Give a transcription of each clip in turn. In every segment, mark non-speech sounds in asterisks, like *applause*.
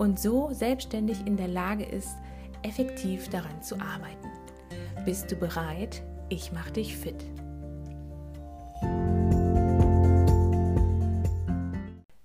und so selbstständig in der Lage ist, effektiv daran zu arbeiten. Bist du bereit? Ich mache dich fit.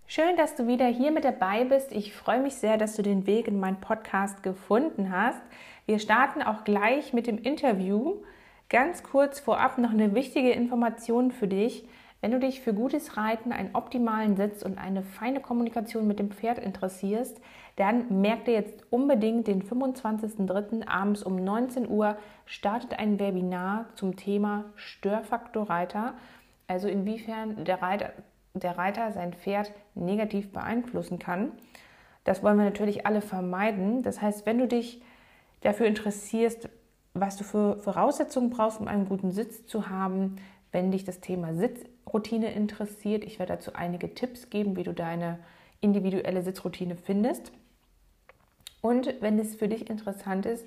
Schön, dass du wieder hier mit dabei bist. Ich freue mich sehr, dass du den Weg in meinen Podcast gefunden hast. Wir starten auch gleich mit dem Interview. Ganz kurz vorab noch eine wichtige Information für dich. Wenn du dich für gutes Reiten, einen optimalen Sitz und eine feine Kommunikation mit dem Pferd interessierst, dann merk dir jetzt unbedingt den 25.03. abends um 19 Uhr startet ein Webinar zum Thema Störfaktor Reiter. Also inwiefern der Reiter, der Reiter sein Pferd negativ beeinflussen kann. Das wollen wir natürlich alle vermeiden. Das heißt, wenn du dich dafür interessierst, was du für Voraussetzungen brauchst, um einen guten Sitz zu haben, wenn dich das Thema Sitzroutine interessiert, ich werde dazu einige Tipps geben, wie du deine individuelle Sitzroutine findest. Und wenn es für dich interessant ist,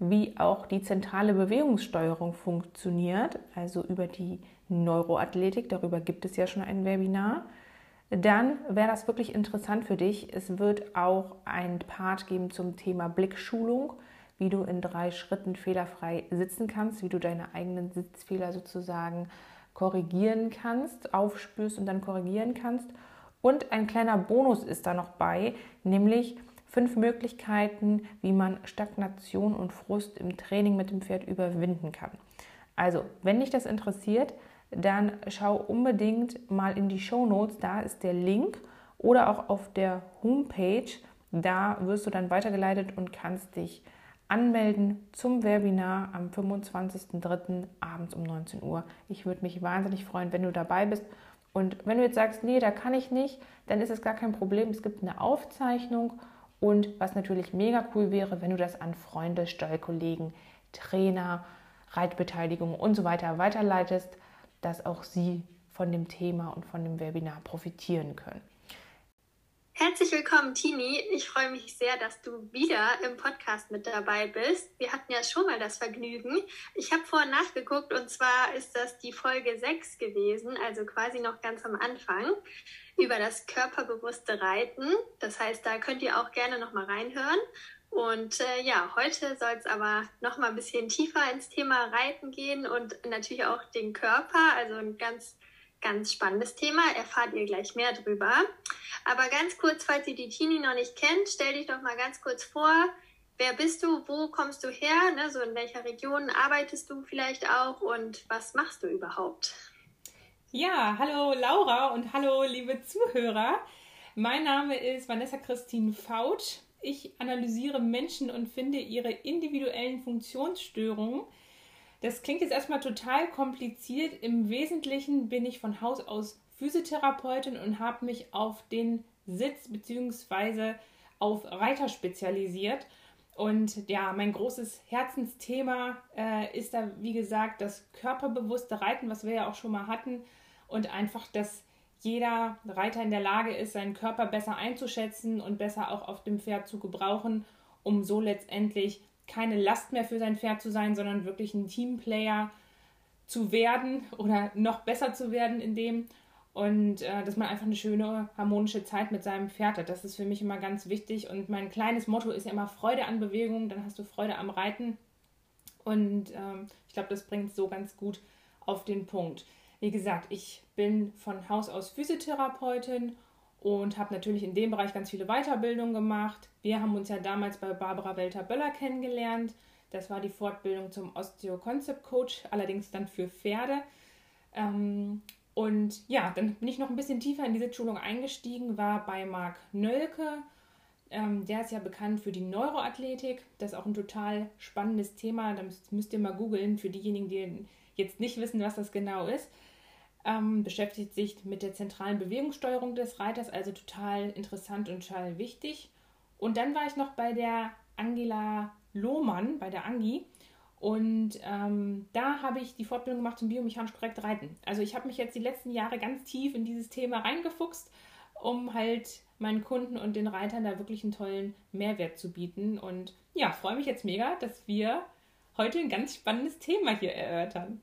wie auch die zentrale Bewegungssteuerung funktioniert, also über die Neuroathletik, darüber gibt es ja schon ein Webinar, dann wäre das wirklich interessant für dich. Es wird auch ein Part geben zum Thema Blickschulung, wie du in drei Schritten fehlerfrei sitzen kannst, wie du deine eigenen Sitzfehler sozusagen korrigieren kannst, aufspürst und dann korrigieren kannst. Und ein kleiner Bonus ist da noch bei, nämlich fünf Möglichkeiten, wie man Stagnation und Frust im Training mit dem Pferd überwinden kann. Also, wenn dich das interessiert, dann schau unbedingt mal in die Show Notes, da ist der Link oder auch auf der Homepage, da wirst du dann weitergeleitet und kannst dich anmelden zum Webinar am 25.03. abends um 19 Uhr. Ich würde mich wahnsinnig freuen, wenn du dabei bist. Und wenn du jetzt sagst, nee, da kann ich nicht, dann ist es gar kein Problem. Es gibt eine Aufzeichnung und was natürlich mega cool wäre, wenn du das an Freunde, Stallkollegen, Trainer, Reitbeteiligung und so weiter weiterleitest, dass auch sie von dem Thema und von dem Webinar profitieren können. Herzlich willkommen, Tini. Ich freue mich sehr, dass du wieder im Podcast mit dabei bist. Wir hatten ja schon mal das Vergnügen. Ich habe vorhin nachgeguckt und zwar ist das die Folge 6 gewesen, also quasi noch ganz am Anfang, über das körperbewusste Reiten. Das heißt, da könnt ihr auch gerne noch mal reinhören. Und äh, ja, heute soll es aber noch mal ein bisschen tiefer ins Thema Reiten gehen und natürlich auch den Körper, also ein ganz Ganz spannendes Thema, erfahrt ihr gleich mehr drüber. Aber ganz kurz, falls ihr die Tini noch nicht kennt, stell dich doch mal ganz kurz vor. Wer bist du? Wo kommst du her? Ne, so in welcher Region arbeitest du vielleicht auch und was machst du überhaupt? Ja, hallo Laura und hallo liebe Zuhörer. Mein Name ist Vanessa Christine Fautsch. Ich analysiere Menschen und finde ihre individuellen Funktionsstörungen das klingt jetzt erstmal total kompliziert. Im Wesentlichen bin ich von Haus aus Physiotherapeutin und habe mich auf den Sitz bzw. auf Reiter spezialisiert. Und ja, mein großes Herzensthema äh, ist da, wie gesagt, das körperbewusste Reiten, was wir ja auch schon mal hatten. Und einfach, dass jeder Reiter in der Lage ist, seinen Körper besser einzuschätzen und besser auch auf dem Pferd zu gebrauchen, um so letztendlich keine Last mehr für sein Pferd zu sein, sondern wirklich ein Teamplayer zu werden oder noch besser zu werden in dem. Und äh, dass man einfach eine schöne, harmonische Zeit mit seinem Pferd hat. Das ist für mich immer ganz wichtig. Und mein kleines Motto ist ja immer Freude an Bewegung, dann hast du Freude am Reiten. Und ähm, ich glaube, das bringt so ganz gut auf den Punkt. Wie gesagt, ich bin von Haus aus Physiotherapeutin und habe natürlich in dem Bereich ganz viele Weiterbildungen gemacht. Wir haben uns ja damals bei Barbara Welter-Böller kennengelernt. Das war die Fortbildung zum Osteo-Concept-Coach, allerdings dann für Pferde. Ähm, und ja, dann bin ich noch ein bisschen tiefer in diese Schulung eingestiegen, war bei Marc Nölke. Ähm, der ist ja bekannt für die Neuroathletik. Das ist auch ein total spannendes Thema. Da müsst, müsst ihr mal googeln für diejenigen, die jetzt nicht wissen, was das genau ist ähm, beschäftigt sich mit der zentralen Bewegungssteuerung des Reiters, also total interessant und total wichtig. Und dann war ich noch bei der Angela Lohmann, bei der Angi. Und ähm, da habe ich die Fortbildung gemacht zum biomechanisch korrekt Reiten. Also ich habe mich jetzt die letzten Jahre ganz tief in dieses Thema reingefuchst, um halt meinen Kunden und den Reitern da wirklich einen tollen Mehrwert zu bieten. Und ja, freue mich jetzt mega, dass wir heute ein ganz spannendes Thema hier erörtern.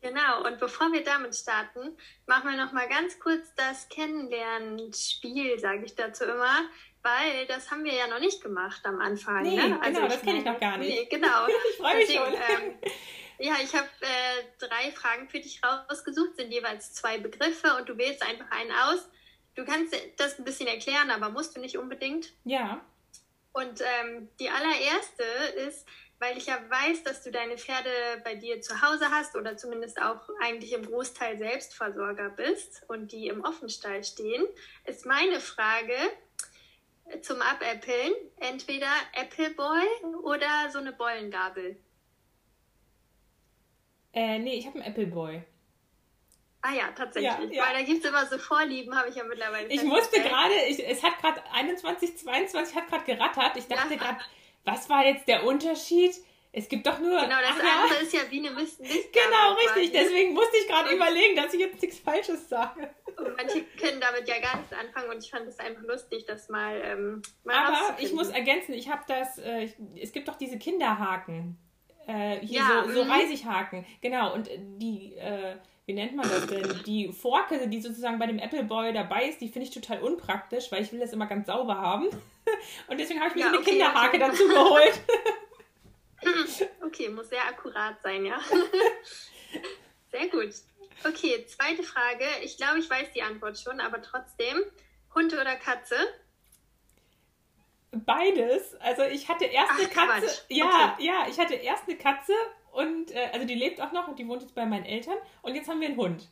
Genau, und bevor wir damit starten, machen wir noch mal ganz kurz das Kennenlernspiel, sage ich dazu immer, weil das haben wir ja noch nicht gemacht am Anfang. Nee, ne? also genau, das kenne ich noch gar nicht. Nee, genau. *laughs* ich freue mich schon. Ähm, ja, ich habe äh, drei Fragen für dich rausgesucht, sind jeweils zwei Begriffe und du wählst einfach einen aus. Du kannst das ein bisschen erklären, aber musst du nicht unbedingt. Ja. Und ähm, die allererste ist, weil ich ja weiß, dass du deine Pferde bei dir zu Hause hast oder zumindest auch eigentlich im Großteil Selbstversorger bist und die im Offenstall stehen, ist meine Frage zum Abäppeln entweder Appleboy oder so eine Bollengabel. Äh, nee, ich habe einen Appleboy. Ah ja, tatsächlich. Ja, ja. Weil da gibt es immer so Vorlieben, habe ich ja mittlerweile. Ich musste gerade, es hat gerade 21, 22 hat gerade gerattert. Ich dachte ja. gerade, was war jetzt der Unterschied? Es gibt doch nur. Genau, das ach, andere ja. ist ja wie eine Mist. Mist genau, richtig. Deswegen musste ich gerade überlegen, dass ich jetzt nichts Falsches sage. Und manche können damit ja gar nichts anfangen und ich fand es einfach lustig, das mal. Ähm, mal Aber ich muss ergänzen, ich habe das. Äh, es gibt doch diese Kinderhaken. Äh, hier ja, so, so mhm. Reisighaken. Genau, und die. Äh, wie nennt man das denn? Die Forke, die sozusagen bei dem Apple Boy dabei ist, die finde ich total unpraktisch, weil ich will das immer ganz sauber haben. *laughs* Und deswegen habe ich mir ja, so eine okay, Kinderhake okay. dazu geholt. *laughs* Okay, muss sehr akkurat sein, ja. *laughs* Sehr gut. Okay, zweite Frage. Ich glaube, ich weiß die Antwort schon, aber trotzdem. Hund oder Katze? Beides. Also ich hatte erst Ach, eine Katze. Quatsch. Ja, okay. ja, ich hatte erst eine Katze und äh, also die lebt auch noch und die wohnt jetzt bei meinen Eltern und jetzt haben wir einen Hund.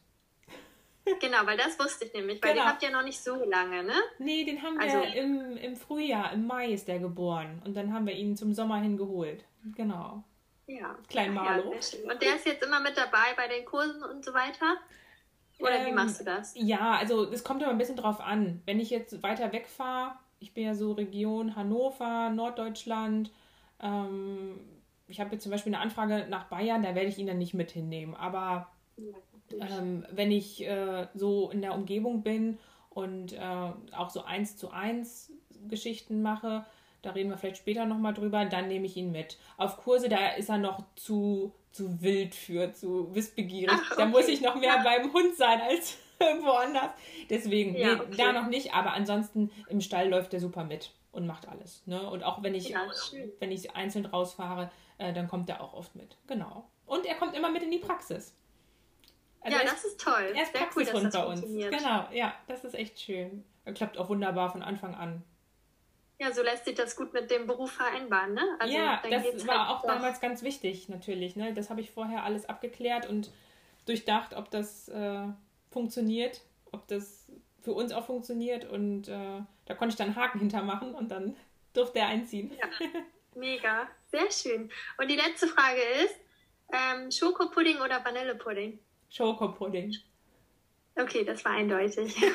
Genau, weil das wusste ich nämlich, weil genau. den habt ihr noch nicht so lange, ne? Nee, den haben also, wir im, im Frühjahr, im Mai ist der geboren und dann haben wir ihn zum Sommer hin geholt. Genau. Ja. Klein Marlo. Ja, und der ist jetzt immer mit dabei bei den Kursen und so weiter? Oder ähm, wie machst du das? Ja, also es kommt immer ein bisschen drauf an. Wenn ich jetzt weiter wegfahre, ich bin ja so Region Hannover, Norddeutschland, ähm, ich habe jetzt zum Beispiel eine Anfrage nach Bayern, da werde ich ihn dann nicht mit hinnehmen. Aber ja, ähm, wenn ich äh, so in der Umgebung bin und äh, auch so eins zu eins Geschichten mache, da reden wir vielleicht später nochmal drüber, dann nehme ich ihn mit. Auf Kurse, da ist er noch zu, zu wild für, zu wissbegierig. Ach, okay. Da muss ich noch mehr beim Hund sein als *laughs* woanders. Deswegen, ja, nee, okay. da noch nicht, aber ansonsten im Stall läuft er super mit und macht alles. Ne? Und auch wenn ich, ja, wenn ich einzeln rausfahre, äh, dann kommt er auch oft mit. Genau. Und er kommt immer mit in die Praxis. Also ja, das ist toll. Er ist Sehr Praxishund cool, bei uns. Genau, ja, das ist echt schön. Er klappt auch wunderbar von Anfang an. Ja, so lässt sich das gut mit dem Beruf vereinbaren, ne? Also, ja, das war halt auch doch. damals ganz wichtig, natürlich. Ne? Das habe ich vorher alles abgeklärt und durchdacht, ob das äh, funktioniert, ob das für uns auch funktioniert. Und äh, da konnte ich dann Haken hintermachen und dann *laughs* durfte er einziehen. Ja, mega, sehr schön. Und die letzte Frage ist, ähm, Schokopudding oder Vanillepudding? Schokopudding. Okay, das war eindeutig. *laughs*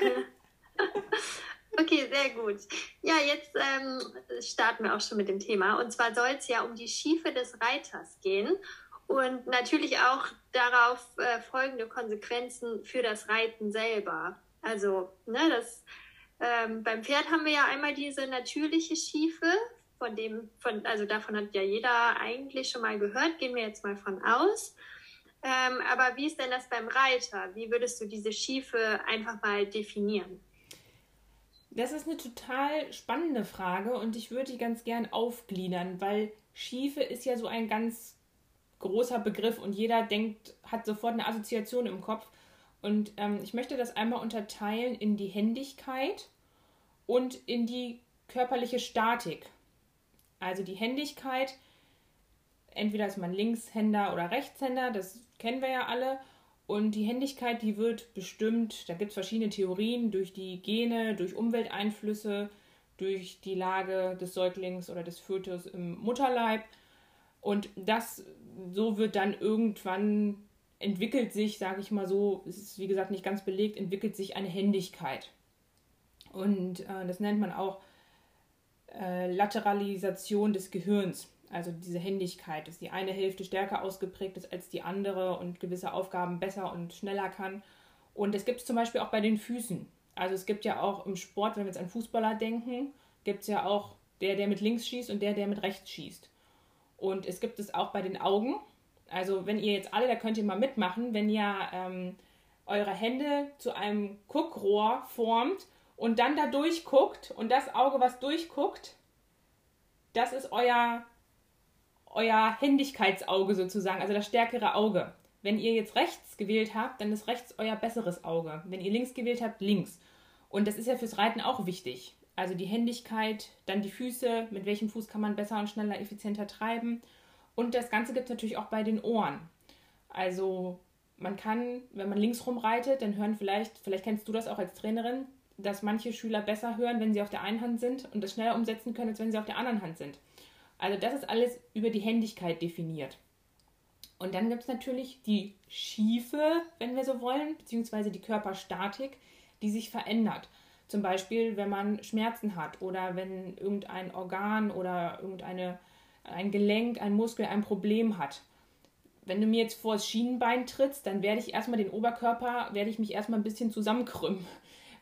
Okay, sehr gut. Ja, jetzt ähm, starten wir auch schon mit dem Thema. Und zwar soll es ja um die Schiefe des Reiters gehen und natürlich auch darauf äh, folgende Konsequenzen für das Reiten selber. Also, ne, das, ähm, beim Pferd haben wir ja einmal diese natürliche Schiefe, von dem, von, also davon hat ja jeder eigentlich schon mal gehört, gehen wir jetzt mal von aus. Ähm, aber wie ist denn das beim Reiter? Wie würdest du diese Schiefe einfach mal definieren? Das ist eine total spannende Frage und ich würde die ganz gern aufgliedern, weil Schiefe ist ja so ein ganz großer Begriff und jeder denkt, hat sofort eine Assoziation im Kopf. Und ähm, ich möchte das einmal unterteilen in die Händigkeit und in die körperliche Statik. Also die Händigkeit, entweder ist man Linkshänder oder Rechtshänder, das kennen wir ja alle. Und die Händigkeit, die wird bestimmt, da gibt es verschiedene Theorien, durch die Gene, durch Umwelteinflüsse, durch die Lage des Säuglings oder des Fötus im Mutterleib. Und das, so wird dann irgendwann entwickelt sich, sage ich mal so, es ist wie gesagt nicht ganz belegt, entwickelt sich eine Händigkeit. Und äh, das nennt man auch äh, Lateralisation des Gehirns, also diese Händigkeit, dass die eine Hälfte stärker ausgeprägt ist als die andere und gewisse Aufgaben besser und schneller kann. Und es gibt es zum Beispiel auch bei den Füßen. Also es gibt ja auch im Sport, wenn wir jetzt an Fußballer denken, gibt es ja auch der, der mit links schießt und der, der mit rechts schießt. Und es gibt es auch bei den Augen. Also wenn ihr jetzt alle, da könnt ihr mal mitmachen, wenn ihr ähm, eure Hände zu einem Guckrohr formt und dann da durchguckt und das Auge, was durchguckt, das ist euer, euer Händigkeitsauge sozusagen, also das stärkere Auge. Wenn ihr jetzt rechts gewählt habt, dann ist rechts euer besseres Auge. Wenn ihr links gewählt habt, links. Und das ist ja fürs Reiten auch wichtig. Also die Händigkeit, dann die Füße, mit welchem Fuß kann man besser und schneller, effizienter treiben. Und das Ganze gibt es natürlich auch bei den Ohren. Also man kann, wenn man links rumreitet, dann hören vielleicht, vielleicht kennst du das auch als Trainerin, dass manche Schüler besser hören, wenn sie auf der einen Hand sind und das schneller umsetzen können, als wenn sie auf der anderen Hand sind. Also das ist alles über die Händigkeit definiert. Und dann gibt es natürlich die Schiefe, wenn wir so wollen, beziehungsweise die Körperstatik, die sich verändert. Zum Beispiel, wenn man Schmerzen hat oder wenn irgendein Organ oder irgendeine ein Gelenk, ein Muskel ein Problem hat. Wenn du mir jetzt vor das Schienenbein trittst, dann werde ich erstmal den Oberkörper, werde ich mich erstmal ein bisschen zusammenkrümmen.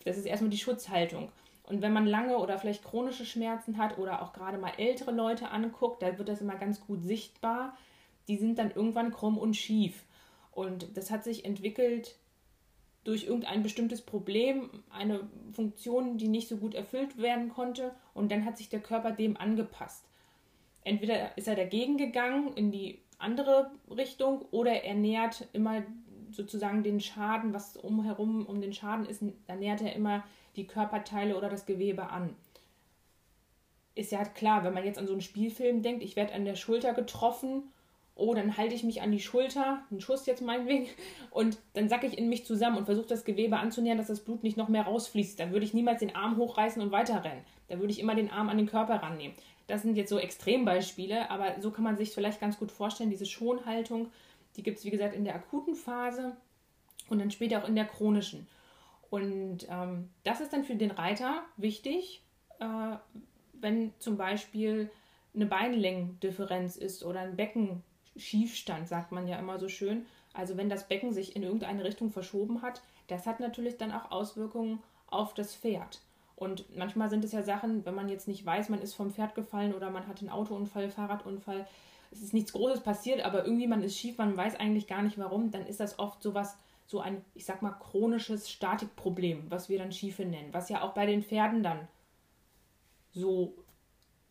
Das ist erstmal die Schutzhaltung. Und wenn man lange oder vielleicht chronische Schmerzen hat oder auch gerade mal ältere Leute anguckt, da wird das immer ganz gut sichtbar, die sind dann irgendwann krumm und schief. Und das hat sich entwickelt durch irgendein bestimmtes Problem, eine Funktion, die nicht so gut erfüllt werden konnte. Und dann hat sich der Körper dem angepasst. Entweder ist er dagegen gegangen in die andere Richtung oder er nährt immer sozusagen den Schaden, was umherum um den Schaden ist, da nährt er immer die Körperteile oder das Gewebe an. Ist ja klar, wenn man jetzt an so einen Spielfilm denkt, ich werde an der Schulter getroffen oh, dann halte ich mich an die Schulter, einen Schuss jetzt meinetwegen, und dann sacke ich in mich zusammen und versuche das Gewebe anzunähern, dass das Blut nicht noch mehr rausfließt. Dann würde ich niemals den Arm hochreißen und weiterrennen. Da würde ich immer den Arm an den Körper rannehmen. Das sind jetzt so Extrembeispiele, aber so kann man sich vielleicht ganz gut vorstellen, diese Schonhaltung, die gibt es wie gesagt in der akuten Phase und dann später auch in der chronischen. Und ähm, das ist dann für den Reiter wichtig, äh, wenn zum Beispiel eine Beinlängendifferenz ist oder ein Becken Schiefstand, sagt man ja immer so schön. Also wenn das Becken sich in irgendeine Richtung verschoben hat, das hat natürlich dann auch Auswirkungen auf das Pferd. Und manchmal sind es ja Sachen, wenn man jetzt nicht weiß, man ist vom Pferd gefallen oder man hat einen Autounfall, Fahrradunfall, es ist nichts Großes passiert, aber irgendwie man ist schief, man weiß eigentlich gar nicht warum, dann ist das oft sowas, so ein, ich sag mal, chronisches Statikproblem, was wir dann Schiefe nennen, was ja auch bei den Pferden dann so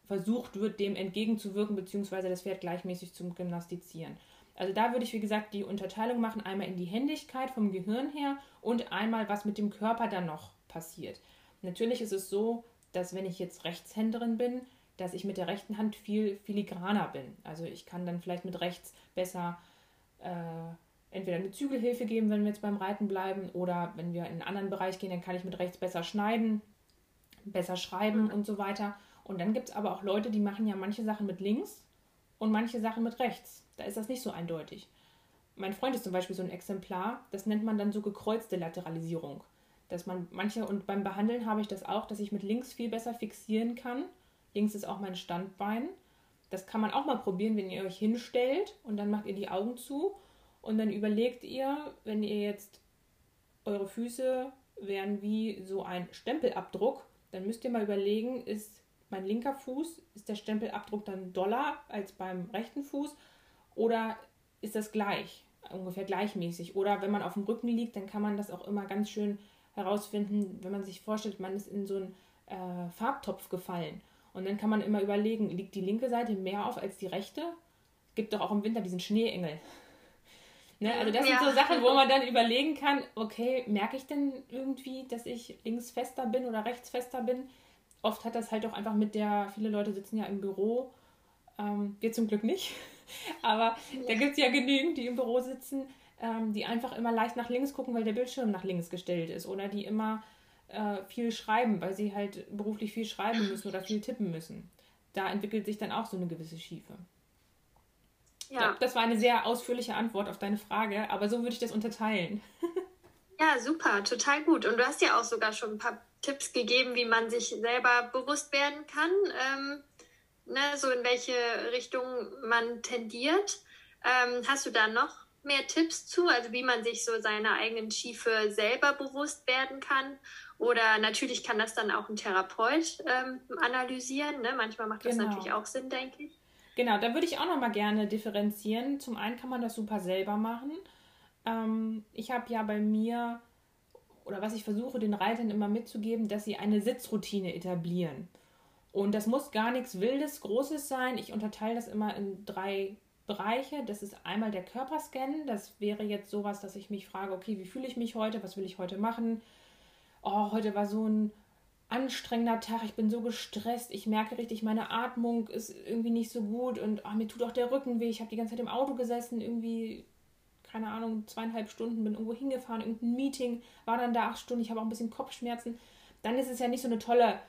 versucht wird, dem entgegenzuwirken, beziehungsweise das Pferd gleichmäßig zum Gymnastizieren. Also da würde ich, wie gesagt, die Unterteilung machen, einmal in die Händigkeit vom Gehirn her und einmal, was mit dem Körper dann noch passiert. Natürlich ist es so, dass wenn ich jetzt Rechtshänderin bin, dass ich mit der rechten Hand viel filigraner bin. Also ich kann dann vielleicht mit rechts besser äh, entweder eine Zügelhilfe geben, wenn wir jetzt beim Reiten bleiben, oder wenn wir in einen anderen Bereich gehen, dann kann ich mit rechts besser schneiden, besser schreiben und so weiter. Und dann gibt es aber auch Leute, die machen ja manche Sachen mit links und manche Sachen mit rechts. Da ist das nicht so eindeutig. Mein Freund ist zum Beispiel so ein Exemplar, das nennt man dann so gekreuzte Lateralisierung. Dass man manche, und beim Behandeln habe ich das auch, dass ich mit links viel besser fixieren kann. Links ist auch mein Standbein. Das kann man auch mal probieren, wenn ihr euch hinstellt und dann macht ihr die Augen zu und dann überlegt ihr, wenn ihr jetzt eure Füße wären wie so ein Stempelabdruck, dann müsst ihr mal überlegen, ist mein linker Fuß, ist der Stempelabdruck dann doller als beim rechten Fuß oder ist das gleich, ungefähr gleichmäßig? Oder wenn man auf dem Rücken liegt, dann kann man das auch immer ganz schön herausfinden, wenn man sich vorstellt, man ist in so einen äh, Farbtopf gefallen. Und dann kann man immer überlegen, liegt die linke Seite mehr auf als die rechte? Gibt doch auch im Winter diesen Schneeengel. Ne? Also das ja. sind so Sachen, wo man dann überlegen kann, okay, merke ich denn irgendwie, dass ich links fester bin oder rechts fester bin? oft hat das halt auch einfach mit der, viele Leute sitzen ja im Büro, ähm, wir zum Glück nicht, *laughs* aber ja. da gibt es ja genügend, die im Büro sitzen, ähm, die einfach immer leicht nach links gucken, weil der Bildschirm nach links gestellt ist oder die immer äh, viel schreiben, weil sie halt beruflich viel schreiben müssen oder viel tippen müssen. Da entwickelt sich dann auch so eine gewisse Schiefe. Ja. das war eine sehr ausführliche Antwort auf deine Frage, aber so würde ich das unterteilen. *laughs* Ja, super, total gut. Und du hast ja auch sogar schon ein paar Tipps gegeben, wie man sich selber bewusst werden kann, ähm, ne, so in welche Richtung man tendiert. Ähm, hast du da noch mehr Tipps zu, also wie man sich so seiner eigenen Schiefe selber bewusst werden kann? Oder natürlich kann das dann auch ein Therapeut ähm, analysieren. Ne? Manchmal macht das genau. natürlich auch Sinn, denke ich. Genau, da würde ich auch noch mal gerne differenzieren. Zum einen kann man das super selber machen. Ähm, ich habe ja bei mir, oder was ich versuche, den Reitern immer mitzugeben, dass sie eine Sitzroutine etablieren. Und das muss gar nichts Wildes, Großes sein. Ich unterteile das immer in drei Bereiche. Das ist einmal der Körperscan. Das wäre jetzt sowas, dass ich mich frage, okay, wie fühle ich mich heute? Was will ich heute machen? Oh, heute war so ein anstrengender Tag. Ich bin so gestresst. Ich merke richtig, meine Atmung ist irgendwie nicht so gut und oh, mir tut auch der Rücken weh. Ich habe die ganze Zeit im Auto gesessen, irgendwie keine Ahnung, zweieinhalb Stunden, bin irgendwo hingefahren, irgendein Meeting, war dann da acht Stunden, ich habe auch ein bisschen Kopfschmerzen, dann ist es ja nicht so eine tolle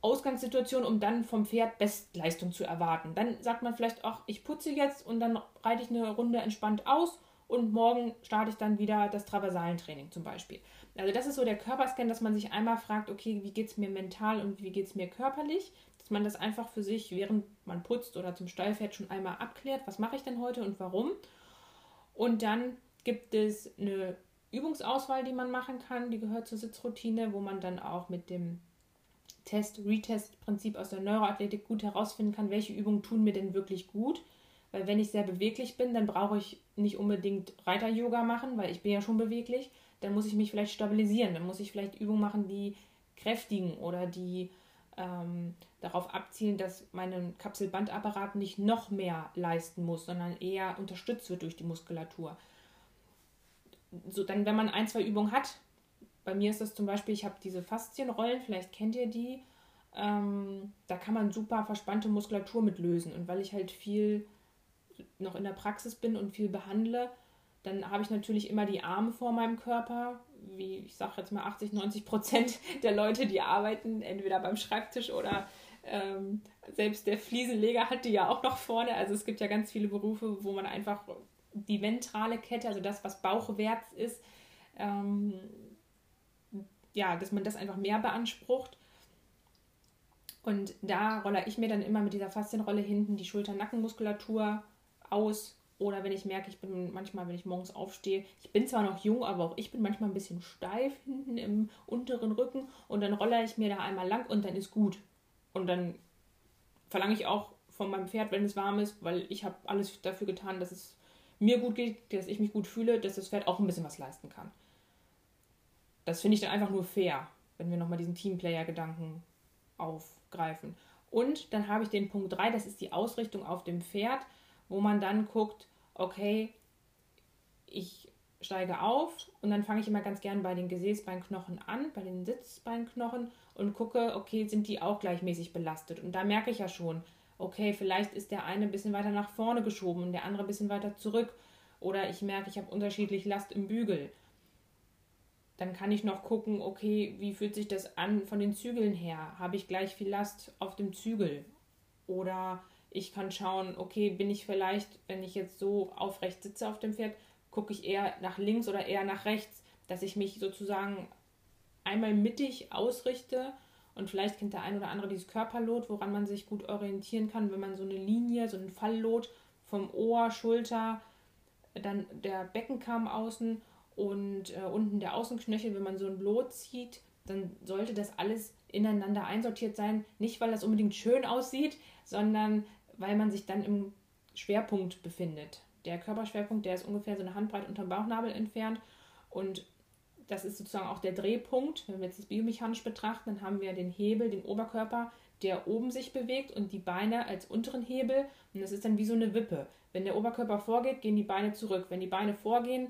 Ausgangssituation, um dann vom Pferd Bestleistung zu erwarten. Dann sagt man vielleicht, ach, ich putze jetzt und dann reite ich eine Runde entspannt aus und morgen starte ich dann wieder das Traversalentraining zum Beispiel. Also das ist so der Körperscan, dass man sich einmal fragt, okay, wie geht es mir mental und wie geht es mir körperlich, dass man das einfach für sich, während man putzt oder zum Stallpferd schon einmal abklärt, was mache ich denn heute und warum. Und dann gibt es eine Übungsauswahl, die man machen kann, die gehört zur Sitzroutine, wo man dann auch mit dem Test-Retest-Prinzip aus der Neuroathletik gut herausfinden kann, welche Übungen tun mir denn wirklich gut. Weil wenn ich sehr beweglich bin, dann brauche ich nicht unbedingt Reiter-Yoga machen, weil ich bin ja schon beweglich. Dann muss ich mich vielleicht stabilisieren. Dann muss ich vielleicht Übungen machen, die kräftigen oder die ähm, darauf abzielen, dass mein Kapselbandapparat nicht noch mehr leisten muss, sondern eher unterstützt wird durch die Muskulatur. So, dann, wenn man ein, zwei Übungen hat, bei mir ist das zum Beispiel, ich habe diese Faszienrollen, vielleicht kennt ihr die, ähm, da kann man super verspannte Muskulatur mit lösen. Und weil ich halt viel noch in der Praxis bin und viel behandle, dann habe ich natürlich immer die Arme vor meinem Körper, wie ich sage jetzt mal 80, 90 Prozent *laughs* der Leute, die arbeiten, entweder beim Schreibtisch oder ähm, selbst der Fliesenleger hat die ja auch noch vorne. Also es gibt ja ganz viele Berufe, wo man einfach die ventrale Kette, also das, was bauchwärts ist, ähm, ja, dass man das einfach mehr beansprucht. Und da rolle ich mir dann immer mit dieser Faszienrolle hinten die Schulter-Nackenmuskulatur aus oder wenn ich merke, ich bin manchmal, wenn ich morgens aufstehe, ich bin zwar noch jung, aber auch ich bin manchmal ein bisschen steif hinten im unteren Rücken und dann rolle ich mir da einmal lang und dann ist gut. Und dann verlange ich auch von meinem Pferd, wenn es warm ist, weil ich habe alles dafür getan, dass es mir gut geht, dass ich mich gut fühle, dass das Pferd auch ein bisschen was leisten kann. Das finde ich dann einfach nur fair, wenn wir nochmal diesen Teamplayer-Gedanken aufgreifen. Und dann habe ich den Punkt 3, das ist die Ausrichtung auf dem Pferd wo man dann guckt, okay, ich steige auf und dann fange ich immer ganz gern bei den Gesäßbeinknochen an, bei den Sitzbeinknochen und gucke, okay, sind die auch gleichmäßig belastet? Und da merke ich ja schon, okay, vielleicht ist der eine ein bisschen weiter nach vorne geschoben und der andere ein bisschen weiter zurück. Oder ich merke, ich habe unterschiedlich Last im Bügel. Dann kann ich noch gucken, okay, wie fühlt sich das an von den Zügeln her? Habe ich gleich viel Last auf dem Zügel? Oder ich kann schauen, okay, bin ich vielleicht, wenn ich jetzt so aufrecht sitze auf dem Pferd, gucke ich eher nach links oder eher nach rechts, dass ich mich sozusagen einmal mittig ausrichte und vielleicht kennt der ein oder andere dieses Körperlot, woran man sich gut orientieren kann, wenn man so eine Linie, so einen Falllot vom Ohr, Schulter, dann der Beckenkamm außen und äh, unten der Außenknöchel, wenn man so ein Lot zieht, dann sollte das alles ineinander einsortiert sein. Nicht, weil das unbedingt schön aussieht, sondern weil man sich dann im Schwerpunkt befindet. Der Körperschwerpunkt, der ist ungefähr so eine Handbreit unterm Bauchnabel entfernt und das ist sozusagen auch der Drehpunkt. Wenn wir jetzt das biomechanisch betrachten, dann haben wir den Hebel, den Oberkörper, der oben sich bewegt und die Beine als unteren Hebel. Und das ist dann wie so eine Wippe. Wenn der Oberkörper vorgeht, gehen die Beine zurück. Wenn die Beine vorgehen,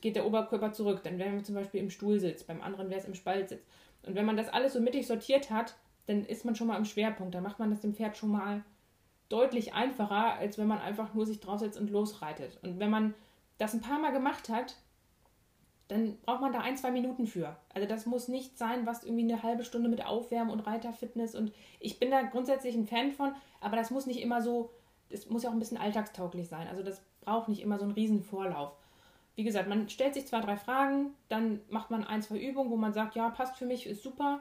geht der Oberkörper zurück. Dann wären wir zum Beispiel im Stuhlsitz, beim anderen wäre es im Spaltsitz. Und wenn man das alles so mittig sortiert hat, dann ist man schon mal im Schwerpunkt. Dann macht man das dem Pferd schon mal deutlich einfacher, als wenn man einfach nur sich draufsetzt und losreitet. Und wenn man das ein paar Mal gemacht hat, dann braucht man da ein, zwei Minuten für. Also das muss nicht sein, was irgendwie eine halbe Stunde mit Aufwärmen und Reiterfitness und ich bin da grundsätzlich ein Fan von, aber das muss nicht immer so, es muss ja auch ein bisschen alltagstauglich sein. Also das braucht nicht immer so einen riesen Vorlauf. wie gesagt, man stellt sich zwei, drei Fragen, dann macht man ein, zwei Übungen, wo man sagt, ja, passt für mich, ist super.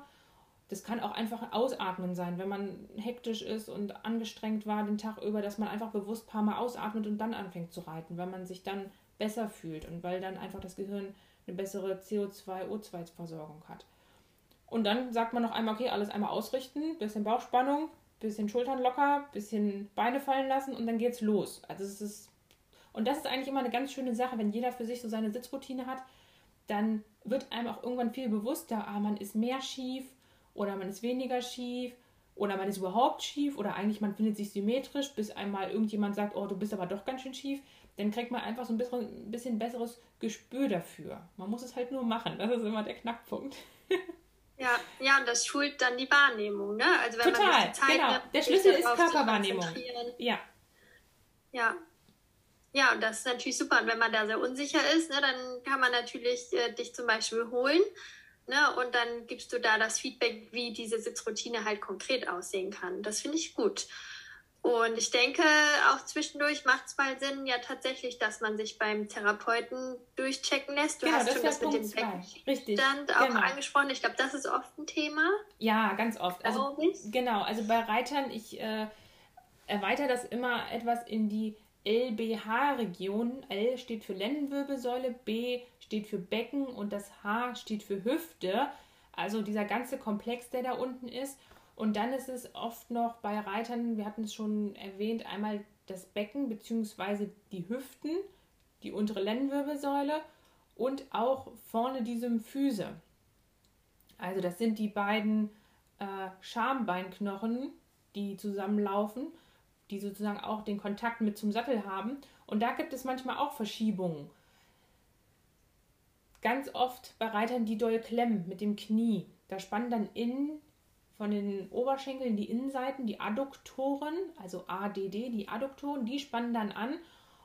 Das kann auch einfach Ausatmen sein, wenn man hektisch ist und angestrengt war den Tag über, dass man einfach bewusst ein paar Mal ausatmet und dann anfängt zu reiten, weil man sich dann besser fühlt und weil dann einfach das Gehirn eine bessere CO2-O2-Versorgung hat. Und dann sagt man noch einmal, okay, alles einmal ausrichten, bisschen Bauchspannung, bisschen Schultern locker, bisschen Beine fallen lassen und dann geht's los. Also es ist und das ist eigentlich immer eine ganz schöne Sache, wenn jeder für sich so seine Sitzroutine hat, dann wird einem auch irgendwann viel bewusster, ah, man ist mehr schief oder man ist weniger schief oder man ist überhaupt schief oder eigentlich man findet sich symmetrisch, bis einmal irgendjemand sagt, oh, du bist aber doch ganz schön schief, dann kriegt man einfach so ein bisschen, ein bisschen besseres Gespür dafür. Man muss es halt nur machen, das ist immer der Knackpunkt. Ja, ja, und das schult dann die Wahrnehmung, ne? Also wenn Total, man Zeit genau. Nimmt, der Schlüssel ist Körperwahrnehmung. Ja. Ja. Ja, und das ist natürlich super. Und wenn man da sehr unsicher ist, ne, dann kann man natürlich äh, dich zum Beispiel holen. Ne, und dann gibst du da das Feedback, wie diese Sitzroutine halt konkret aussehen kann. Das finde ich gut. Und ich denke, auch zwischendurch macht es mal Sinn, ja tatsächlich, dass man sich beim Therapeuten durchchecken lässt. Du genau, hast schon das mit dem Beckenstand auch genau. angesprochen. Ich glaube, das ist oft ein Thema. Ja, ganz oft. Also, genau, also bei Reitern, ich äh, erweitere das immer etwas in die LBH-Region. L steht für Lendenwirbelsäule, B steht für Becken und das H steht für Hüfte. Also dieser ganze Komplex, der da unten ist. Und dann ist es oft noch bei Reitern, wir hatten es schon erwähnt, einmal das Becken bzw. die Hüften, die untere Lendenwirbelsäule und auch vorne die Symphyse. Also das sind die beiden äh, Schambeinknochen, die zusammenlaufen, die sozusagen auch den Kontakt mit zum Sattel haben. Und da gibt es manchmal auch Verschiebungen. Ganz oft bei Reitern, die doll klemmen mit dem Knie. Da spannen dann innen von den Oberschenkeln die Innenseiten, die Adduktoren, also ADD, die Adduktoren, die spannen dann an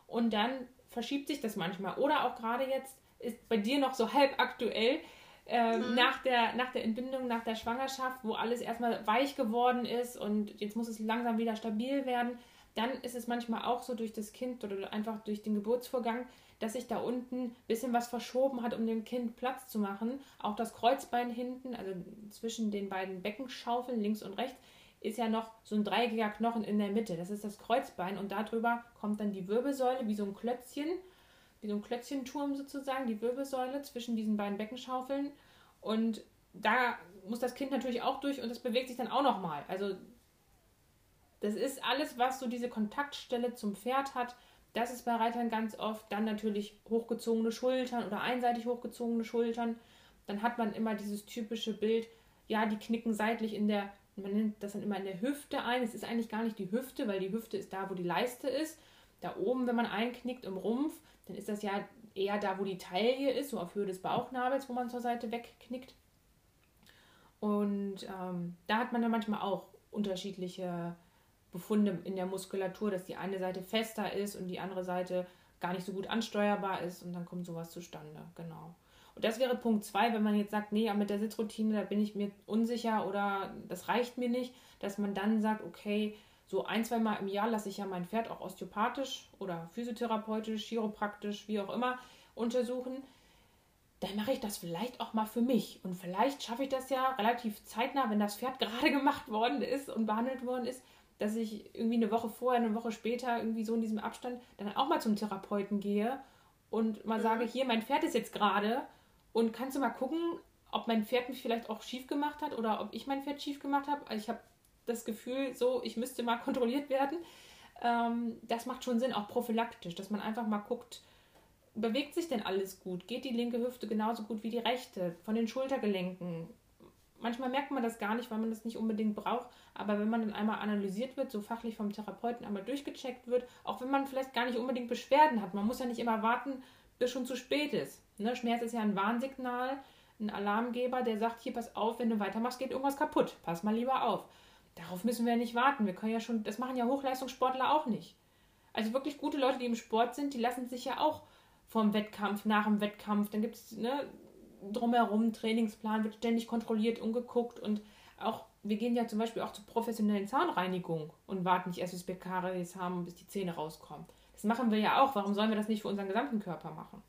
und dann verschiebt sich das manchmal. Oder auch gerade jetzt ist bei dir noch so halb aktuell, äh, mhm. nach, der, nach der Entbindung, nach der Schwangerschaft, wo alles erstmal weich geworden ist und jetzt muss es langsam wieder stabil werden, dann ist es manchmal auch so durch das Kind oder einfach durch den Geburtsvorgang, dass sich da unten ein bisschen was verschoben hat, um dem Kind Platz zu machen. Auch das Kreuzbein hinten, also zwischen den beiden Beckenschaufeln links und rechts, ist ja noch so ein dreieckiger Knochen in der Mitte. Das ist das Kreuzbein und darüber kommt dann die Wirbelsäule wie so ein Klötzchen, wie so ein Klötzchenturm sozusagen, die Wirbelsäule zwischen diesen beiden Beckenschaufeln. Und da muss das Kind natürlich auch durch und das bewegt sich dann auch nochmal. Also das ist alles, was so diese Kontaktstelle zum Pferd hat, das ist bei Reitern ganz oft dann natürlich hochgezogene Schultern oder einseitig hochgezogene Schultern. Dann hat man immer dieses typische Bild, ja, die knicken seitlich in der, man nennt das dann immer in der Hüfte ein. Es ist eigentlich gar nicht die Hüfte, weil die Hüfte ist da, wo die Leiste ist. Da oben, wenn man einknickt im Rumpf, dann ist das ja eher da, wo die Taille ist, so auf Höhe des Bauchnabels, wo man zur Seite wegknickt. Und ähm, da hat man dann manchmal auch unterschiedliche Befunde in der Muskulatur, dass die eine Seite fester ist und die andere Seite gar nicht so gut ansteuerbar ist und dann kommt sowas zustande. Genau. Und das wäre Punkt 2, wenn man jetzt sagt, nee, mit der Sitzroutine, da bin ich mir unsicher oder das reicht mir nicht, dass man dann sagt, okay, so ein, zwei Mal im Jahr lasse ich ja mein Pferd auch osteopathisch oder physiotherapeutisch, chiropraktisch, wie auch immer untersuchen. Dann mache ich das vielleicht auch mal für mich. Und vielleicht schaffe ich das ja relativ zeitnah, wenn das Pferd *laughs* gerade gemacht worden ist und behandelt worden ist, dass ich irgendwie eine Woche vorher, eine Woche später, irgendwie so in diesem Abstand, dann auch mal zum Therapeuten gehe und mal mhm. sage, hier, mein Pferd ist jetzt gerade und kannst du mal gucken, ob mein Pferd mich vielleicht auch schief gemacht hat oder ob ich mein Pferd schief gemacht habe. Also ich habe das Gefühl, so, ich müsste mal *laughs* kontrolliert werden. Ähm, das macht schon Sinn, auch prophylaktisch, dass man einfach mal guckt, bewegt sich denn alles gut? Geht die linke Hüfte genauso gut wie die rechte? Von den Schultergelenken? Manchmal merkt man das gar nicht, weil man das nicht unbedingt braucht. Aber wenn man dann einmal analysiert wird, so fachlich vom Therapeuten einmal durchgecheckt wird, auch wenn man vielleicht gar nicht unbedingt Beschwerden hat, man muss ja nicht immer warten, bis schon zu spät ist. Ne? Schmerz ist ja ein Warnsignal, ein Alarmgeber, der sagt, hier, pass auf, wenn du weitermachst, geht irgendwas kaputt. Pass mal lieber auf. Darauf müssen wir ja nicht warten. Wir können ja schon, das machen ja Hochleistungssportler auch nicht. Also wirklich gute Leute, die im Sport sind, die lassen sich ja auch vom Wettkampf, nach dem Wettkampf, dann gibt es ne, drumherum, Trainingsplan wird ständig kontrolliert und geguckt und auch, wir gehen ja zum Beispiel auch zur professionellen Zahnreinigung und warten nicht erst, bis wir Karies haben, bis die Zähne rauskommen. Das machen wir ja auch. Warum sollen wir das nicht für unseren gesamten Körper machen?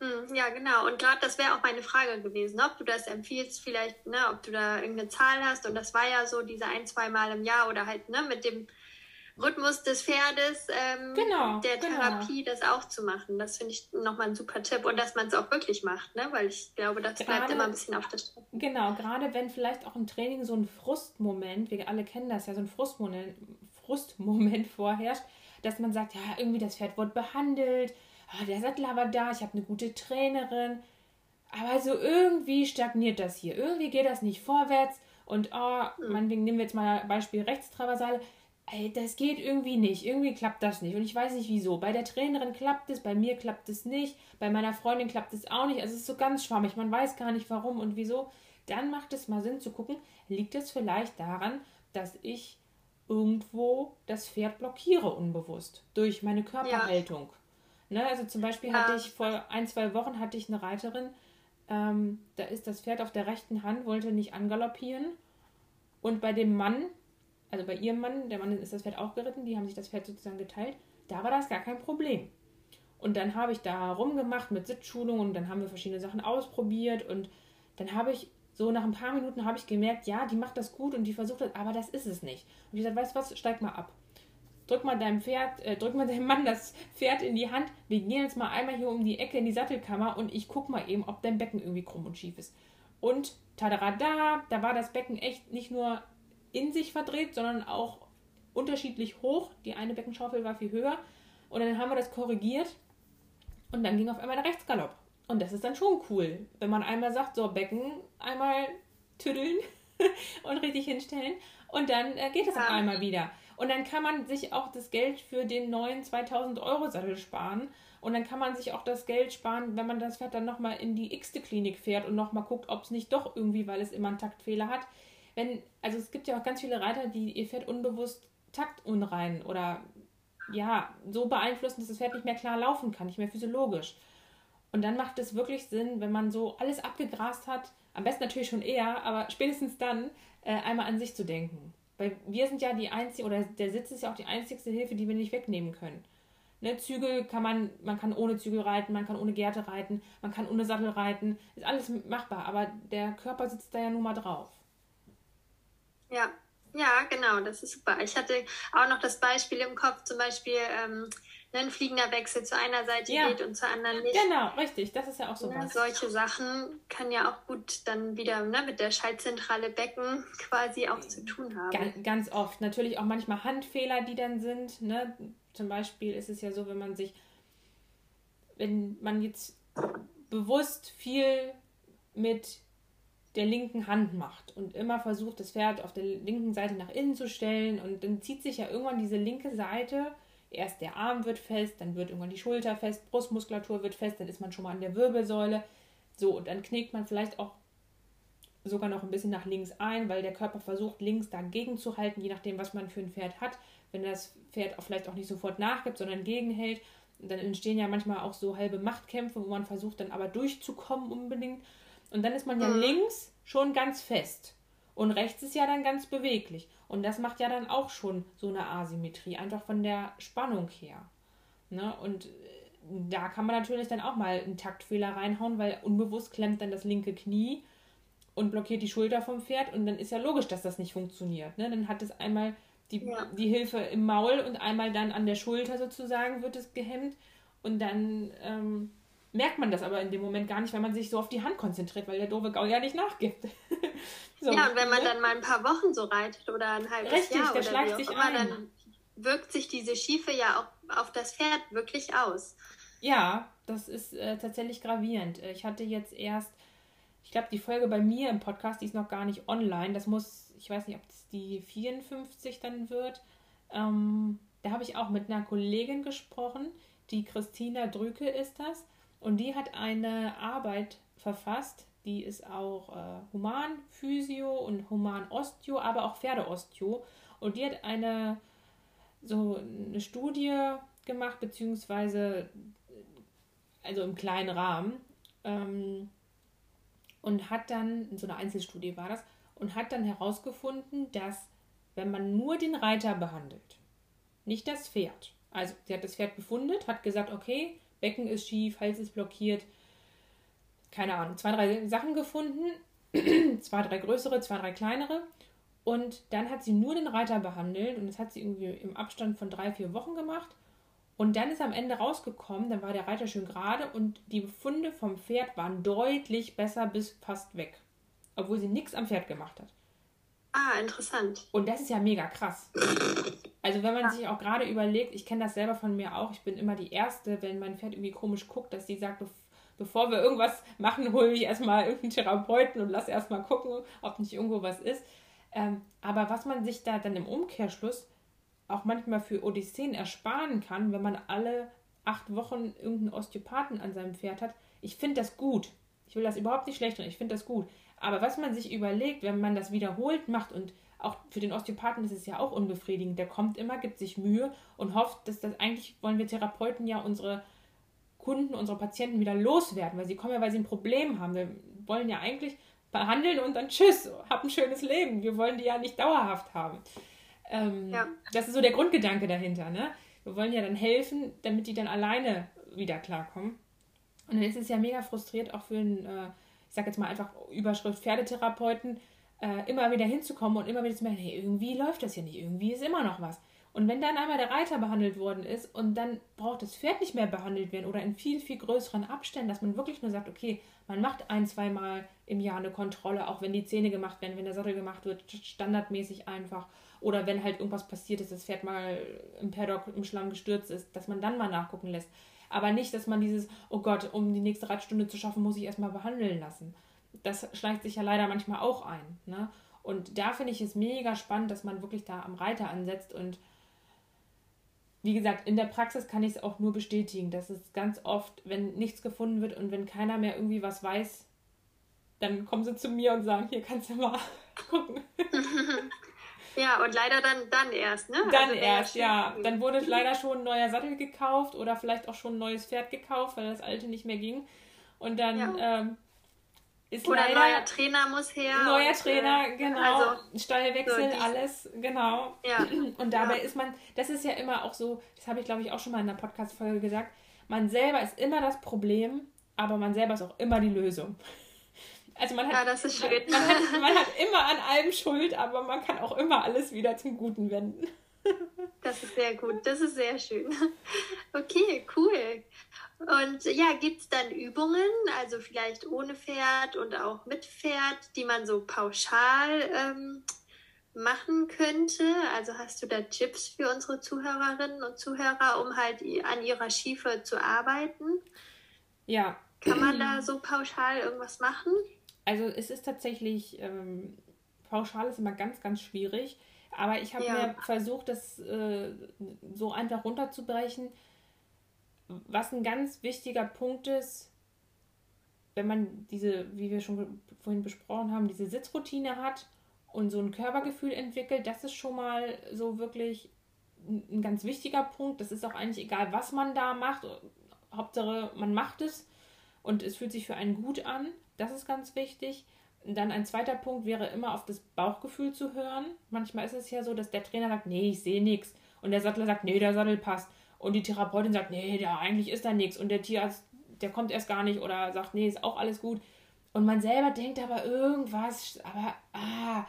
Hm, ja, genau. Und gerade das wäre auch meine Frage gewesen, ob du das empfiehlst, vielleicht, ne, ob du da irgendeine Zahl hast. Und das war ja so diese ein, zwei Mal im Jahr oder halt ne, mit dem Rhythmus des Pferdes, ähm, genau, der genau. Therapie, genau. das auch zu machen. Das finde ich nochmal ein super Tipp. Und dass man es auch wirklich macht, ne? weil ich glaube, das gerade, bleibt immer ein bisschen auf der Strecke. Genau, gerade wenn vielleicht auch im Training so ein Frustmoment, wir alle kennen das ja, so ein Frustmoment, Frustmoment *laughs* vorherrscht, dass man sagt, ja, irgendwie das Pferd wird behandelt, oh, der Sattel aber da, ich habe eine gute Trainerin. Aber so irgendwie stagniert das hier. Irgendwie geht das nicht vorwärts. Und oh, meinetwegen nehmen wir jetzt mal Beispiel Rechtstraversale. Ey, das geht irgendwie nicht. Irgendwie klappt das nicht. Und ich weiß nicht wieso. Bei der Trainerin klappt es, bei mir klappt es nicht, bei meiner Freundin klappt es auch nicht. Also es ist so ganz schwammig. Man weiß gar nicht warum und wieso. Dann macht es mal Sinn zu gucken, liegt es vielleicht daran, dass ich irgendwo das Pferd blockiere unbewusst durch meine Körperhaltung. Ja. Ne, also zum Beispiel ja. hatte ich vor ein, zwei Wochen hatte ich eine Reiterin, ähm, da ist das Pferd auf der rechten Hand, wollte nicht angaloppieren. Und bei dem Mann, also bei ihrem Mann, der Mann ist das Pferd auch geritten, die haben sich das Pferd sozusagen geteilt, da war das gar kein Problem. Und dann habe ich da rumgemacht mit Sitzschulung und dann haben wir verschiedene Sachen ausprobiert und dann habe ich so nach ein paar Minuten habe ich gemerkt, ja, die macht das gut und die versucht das, aber das ist es nicht. Und ich sagte, weißt du was, steig mal ab drück mal deinem Pferd, äh, drück mal deinem Mann das Pferd in die Hand. Wir gehen jetzt mal einmal hier um die Ecke in die Sattelkammer und ich guck mal eben, ob dein Becken irgendwie krumm und schief ist. Und tadarada, da war das Becken echt nicht nur in sich verdreht, sondern auch unterschiedlich hoch. Die eine Beckenschaufel war viel höher. Und dann haben wir das korrigiert und dann ging auf einmal der Rechtsgalopp. Und das ist dann schon cool, wenn man einmal sagt, so Becken einmal tüddeln *laughs* und richtig hinstellen und dann äh, geht es auf einmal wieder. Und dann kann man sich auch das Geld für den neuen 2000 Euro Sattel sparen. Und dann kann man sich auch das Geld sparen, wenn man das Pferd dann nochmal in die x-te Klinik fährt und nochmal guckt, ob es nicht doch irgendwie, weil es immer einen Taktfehler hat. Wenn, also es gibt ja auch ganz viele Reiter, die ihr Pferd unbewusst taktunrein oder ja, so beeinflussen, dass das Pferd nicht mehr klar laufen kann, nicht mehr physiologisch. Und dann macht es wirklich Sinn, wenn man so alles abgegrast hat, am besten natürlich schon eher, aber *laughs* spätestens dann äh, einmal an sich zu denken. Weil wir sind ja die einzige, oder der Sitz ist ja auch die einzigste Hilfe, die wir nicht wegnehmen können. Ne, Zügel kann man, man kann ohne Zügel reiten, man kann ohne Gerte reiten, man kann ohne Sattel reiten, ist alles machbar, aber der Körper sitzt da ja nun mal drauf. Ja, ja, genau, das ist super. Ich hatte auch noch das Beispiel im Kopf, zum Beispiel, ähm, ein fliegender Wechsel zu einer Seite ja. geht und zur anderen nicht. Genau, richtig. Das ist ja auch so ja, Solche Sachen können ja auch gut dann wieder ne, mit der Schaltzentrale Becken quasi auch zu tun haben. Ganz, ganz oft. Natürlich auch manchmal Handfehler, die dann sind. Ne? Zum Beispiel ist es ja so, wenn man sich, wenn man jetzt bewusst viel mit der linken Hand macht und immer versucht, das Pferd auf der linken Seite nach innen zu stellen und dann zieht sich ja irgendwann diese linke Seite erst der Arm wird fest, dann wird irgendwann die Schulter fest, Brustmuskulatur wird fest, dann ist man schon mal an der Wirbelsäule. So, und dann knickt man vielleicht auch sogar noch ein bisschen nach links ein, weil der Körper versucht, links dagegen zu halten, je nachdem, was man für ein Pferd hat. Wenn das Pferd auch vielleicht auch nicht sofort nachgibt, sondern gegenhält, dann entstehen ja manchmal auch so halbe Machtkämpfe, wo man versucht, dann aber durchzukommen unbedingt. Und dann ist man ja mhm. links schon ganz fest. Und rechts ist ja dann ganz beweglich. Und das macht ja dann auch schon so eine Asymmetrie, einfach von der Spannung her. Ne? Und äh, da kann man natürlich dann auch mal einen Taktfehler reinhauen, weil unbewusst klemmt dann das linke Knie und blockiert die Schulter vom Pferd. Und dann ist ja logisch, dass das nicht funktioniert. Ne? Dann hat es einmal die, ja. die Hilfe im Maul und einmal dann an der Schulter sozusagen wird es gehemmt. Und dann ähm, merkt man das aber in dem Moment gar nicht, weil man sich so auf die Hand konzentriert, weil der doofe Gau ja nicht nachgibt. *laughs* so, ja, und wenn man ne? dann mal ein paar Wochen so reitet oder ein halbes Richtig, Jahr oder schleicht sich immer, ein. dann wirkt sich diese Schiefe ja auch auf das Pferd wirklich aus. Ja, das ist äh, tatsächlich gravierend. Ich hatte jetzt erst, ich glaube, die Folge bei mir im Podcast, die ist noch gar nicht online. Das muss, ich weiß nicht, ob es die 54 dann wird. Ähm, da habe ich auch mit einer Kollegin gesprochen, die Christina Drücke ist das. Und die hat eine Arbeit verfasst, die ist auch äh, Human-Physio und Human-Osteo, aber auch Pferdeosteo. Und die hat eine, so eine Studie gemacht, beziehungsweise also im kleinen Rahmen. Ähm, und hat dann, so eine Einzelstudie war das, und hat dann herausgefunden, dass wenn man nur den Reiter behandelt, nicht das Pferd, also sie hat das Pferd befundet, hat gesagt, okay, Becken ist schief, Hals ist blockiert, keine Ahnung, zwei, drei Sachen gefunden, *clears throat* zwei, drei größere, zwei, drei kleinere. Und dann hat sie nur den Reiter behandelt und das hat sie irgendwie im Abstand von drei, vier Wochen gemacht. Und dann ist am Ende rausgekommen, dann war der Reiter schön gerade und die Befunde vom Pferd waren deutlich besser bis fast weg. Obwohl sie nichts am Pferd gemacht hat. Ah, interessant. Und das ist ja mega krass. *laughs* Also wenn man ja. sich auch gerade überlegt, ich kenne das selber von mir auch, ich bin immer die Erste, wenn mein Pferd irgendwie komisch guckt, dass sie sagt, bevor wir irgendwas machen, hole ich erstmal irgendeinen Therapeuten und lass erstmal gucken, ob nicht irgendwo was ist. Ähm, aber was man sich da dann im Umkehrschluss auch manchmal für Odysseen ersparen kann, wenn man alle acht Wochen irgendeinen Osteopathen an seinem Pferd hat, ich finde das gut. Ich will das überhaupt nicht schlecht ich finde das gut. Aber was man sich überlegt, wenn man das wiederholt macht und auch für den Osteopathen ist es ja auch unbefriedigend. Der kommt immer, gibt sich Mühe und hofft, dass das eigentlich wollen wir Therapeuten ja unsere Kunden, unsere Patienten wieder loswerden, weil sie kommen ja, weil sie ein Problem haben. Wir wollen ja eigentlich behandeln und dann tschüss, hab ein schönes Leben. Wir wollen die ja nicht dauerhaft haben. Ähm, ja. Das ist so der Grundgedanke dahinter. Ne? Wir wollen ja dann helfen, damit die dann alleine wieder klarkommen. Und dann ist es ja mega frustriert, auch für einen, äh, ich sag jetzt mal einfach Überschrift Pferdetherapeuten, äh, immer wieder hinzukommen und immer wieder zu merken, hey, irgendwie läuft das ja nicht, irgendwie ist immer noch was. Und wenn dann einmal der Reiter behandelt worden ist und dann braucht das Pferd nicht mehr behandelt werden oder in viel, viel größeren Abständen, dass man wirklich nur sagt, okay, man macht ein, zweimal im Jahr eine Kontrolle, auch wenn die Zähne gemacht werden, wenn der Sattel gemacht wird, standardmäßig einfach. Oder wenn halt irgendwas passiert ist, das Pferd mal im Paddock im Schlamm gestürzt ist, dass man dann mal nachgucken lässt. Aber nicht, dass man dieses, oh Gott, um die nächste Radstunde zu schaffen, muss ich erstmal behandeln lassen. Das schleicht sich ja leider manchmal auch ein. Ne? Und da finde ich es mega spannend, dass man wirklich da am Reiter ansetzt und wie gesagt, in der Praxis kann ich es auch nur bestätigen, dass es ganz oft, wenn nichts gefunden wird und wenn keiner mehr irgendwie was weiß, dann kommen sie zu mir und sagen, hier kannst du mal *laughs* gucken. *laughs* Ja, und leider dann, dann erst, ne? Dann also erst, ja. Dann wurde *laughs* leider schon ein neuer Sattel gekauft oder vielleicht auch schon ein neues Pferd gekauft, weil das alte nicht mehr ging. Und dann ja. ähm, ist oder leider. neuer Trainer muss her. Neuer und, Trainer, äh, genau. Also, Stallwechsel, so alles, genau. Ja. Und dabei ja. ist man, das ist ja immer auch so, das habe ich glaube ich auch schon mal in einer Podcast-Folge gesagt, man selber ist immer das Problem, aber man selber ist auch immer die Lösung. Also man hat, ja, das ist schön. Man, man, hat, man hat immer an allem Schuld, aber man kann auch immer alles wieder zum Guten wenden. Das ist sehr gut, das ist sehr schön. Okay, cool. Und ja, gibt es dann Übungen, also vielleicht ohne Pferd und auch mit Pferd, die man so pauschal ähm, machen könnte? Also hast du da Tipps für unsere Zuhörerinnen und Zuhörer, um halt an ihrer Schiefe zu arbeiten? Ja. Kann man da so pauschal irgendwas machen? also es ist tatsächlich, ähm, pauschal ist immer ganz, ganz schwierig. Aber ich habe ja. mir versucht, das äh, so einfach runterzubrechen. Was ein ganz wichtiger Punkt ist, wenn man diese, wie wir schon vorhin besprochen haben, diese Sitzroutine hat und so ein Körpergefühl entwickelt, das ist schon mal so wirklich ein ganz wichtiger Punkt. Das ist auch eigentlich egal, was man da macht. Hauptsache, man macht es und es fühlt sich für einen gut an. Das ist ganz wichtig. Dann ein zweiter Punkt wäre immer auf das Bauchgefühl zu hören. Manchmal ist es ja so, dass der Trainer sagt, nee, ich sehe nichts. Und der Sattler sagt, nee, der Sattel passt. Und die Therapeutin sagt, nee, da eigentlich ist da nichts. Und der Tierarzt, der kommt erst gar nicht oder sagt, nee, ist auch alles gut. Und man selber denkt aber irgendwas, aber ah,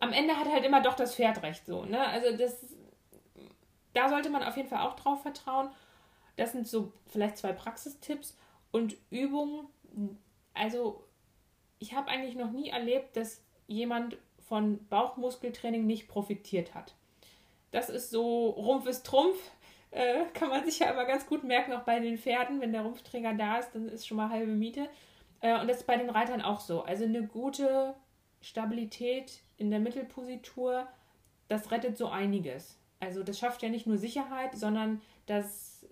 am Ende hat halt immer doch das Pferd recht so. Ne? Also das, da sollte man auf jeden Fall auch drauf vertrauen. Das sind so vielleicht zwei Praxistipps und Übungen, also ich habe eigentlich noch nie erlebt, dass jemand von Bauchmuskeltraining nicht profitiert hat. Das ist so, Rumpf ist Trumpf, äh, kann man sich ja immer ganz gut merken, auch bei den Pferden, wenn der Rumpfträger da ist, dann ist schon mal halbe Miete. Äh, und das ist bei den Reitern auch so. Also eine gute Stabilität in der Mittelpositur, das rettet so einiges. Also das schafft ja nicht nur Sicherheit, sondern das,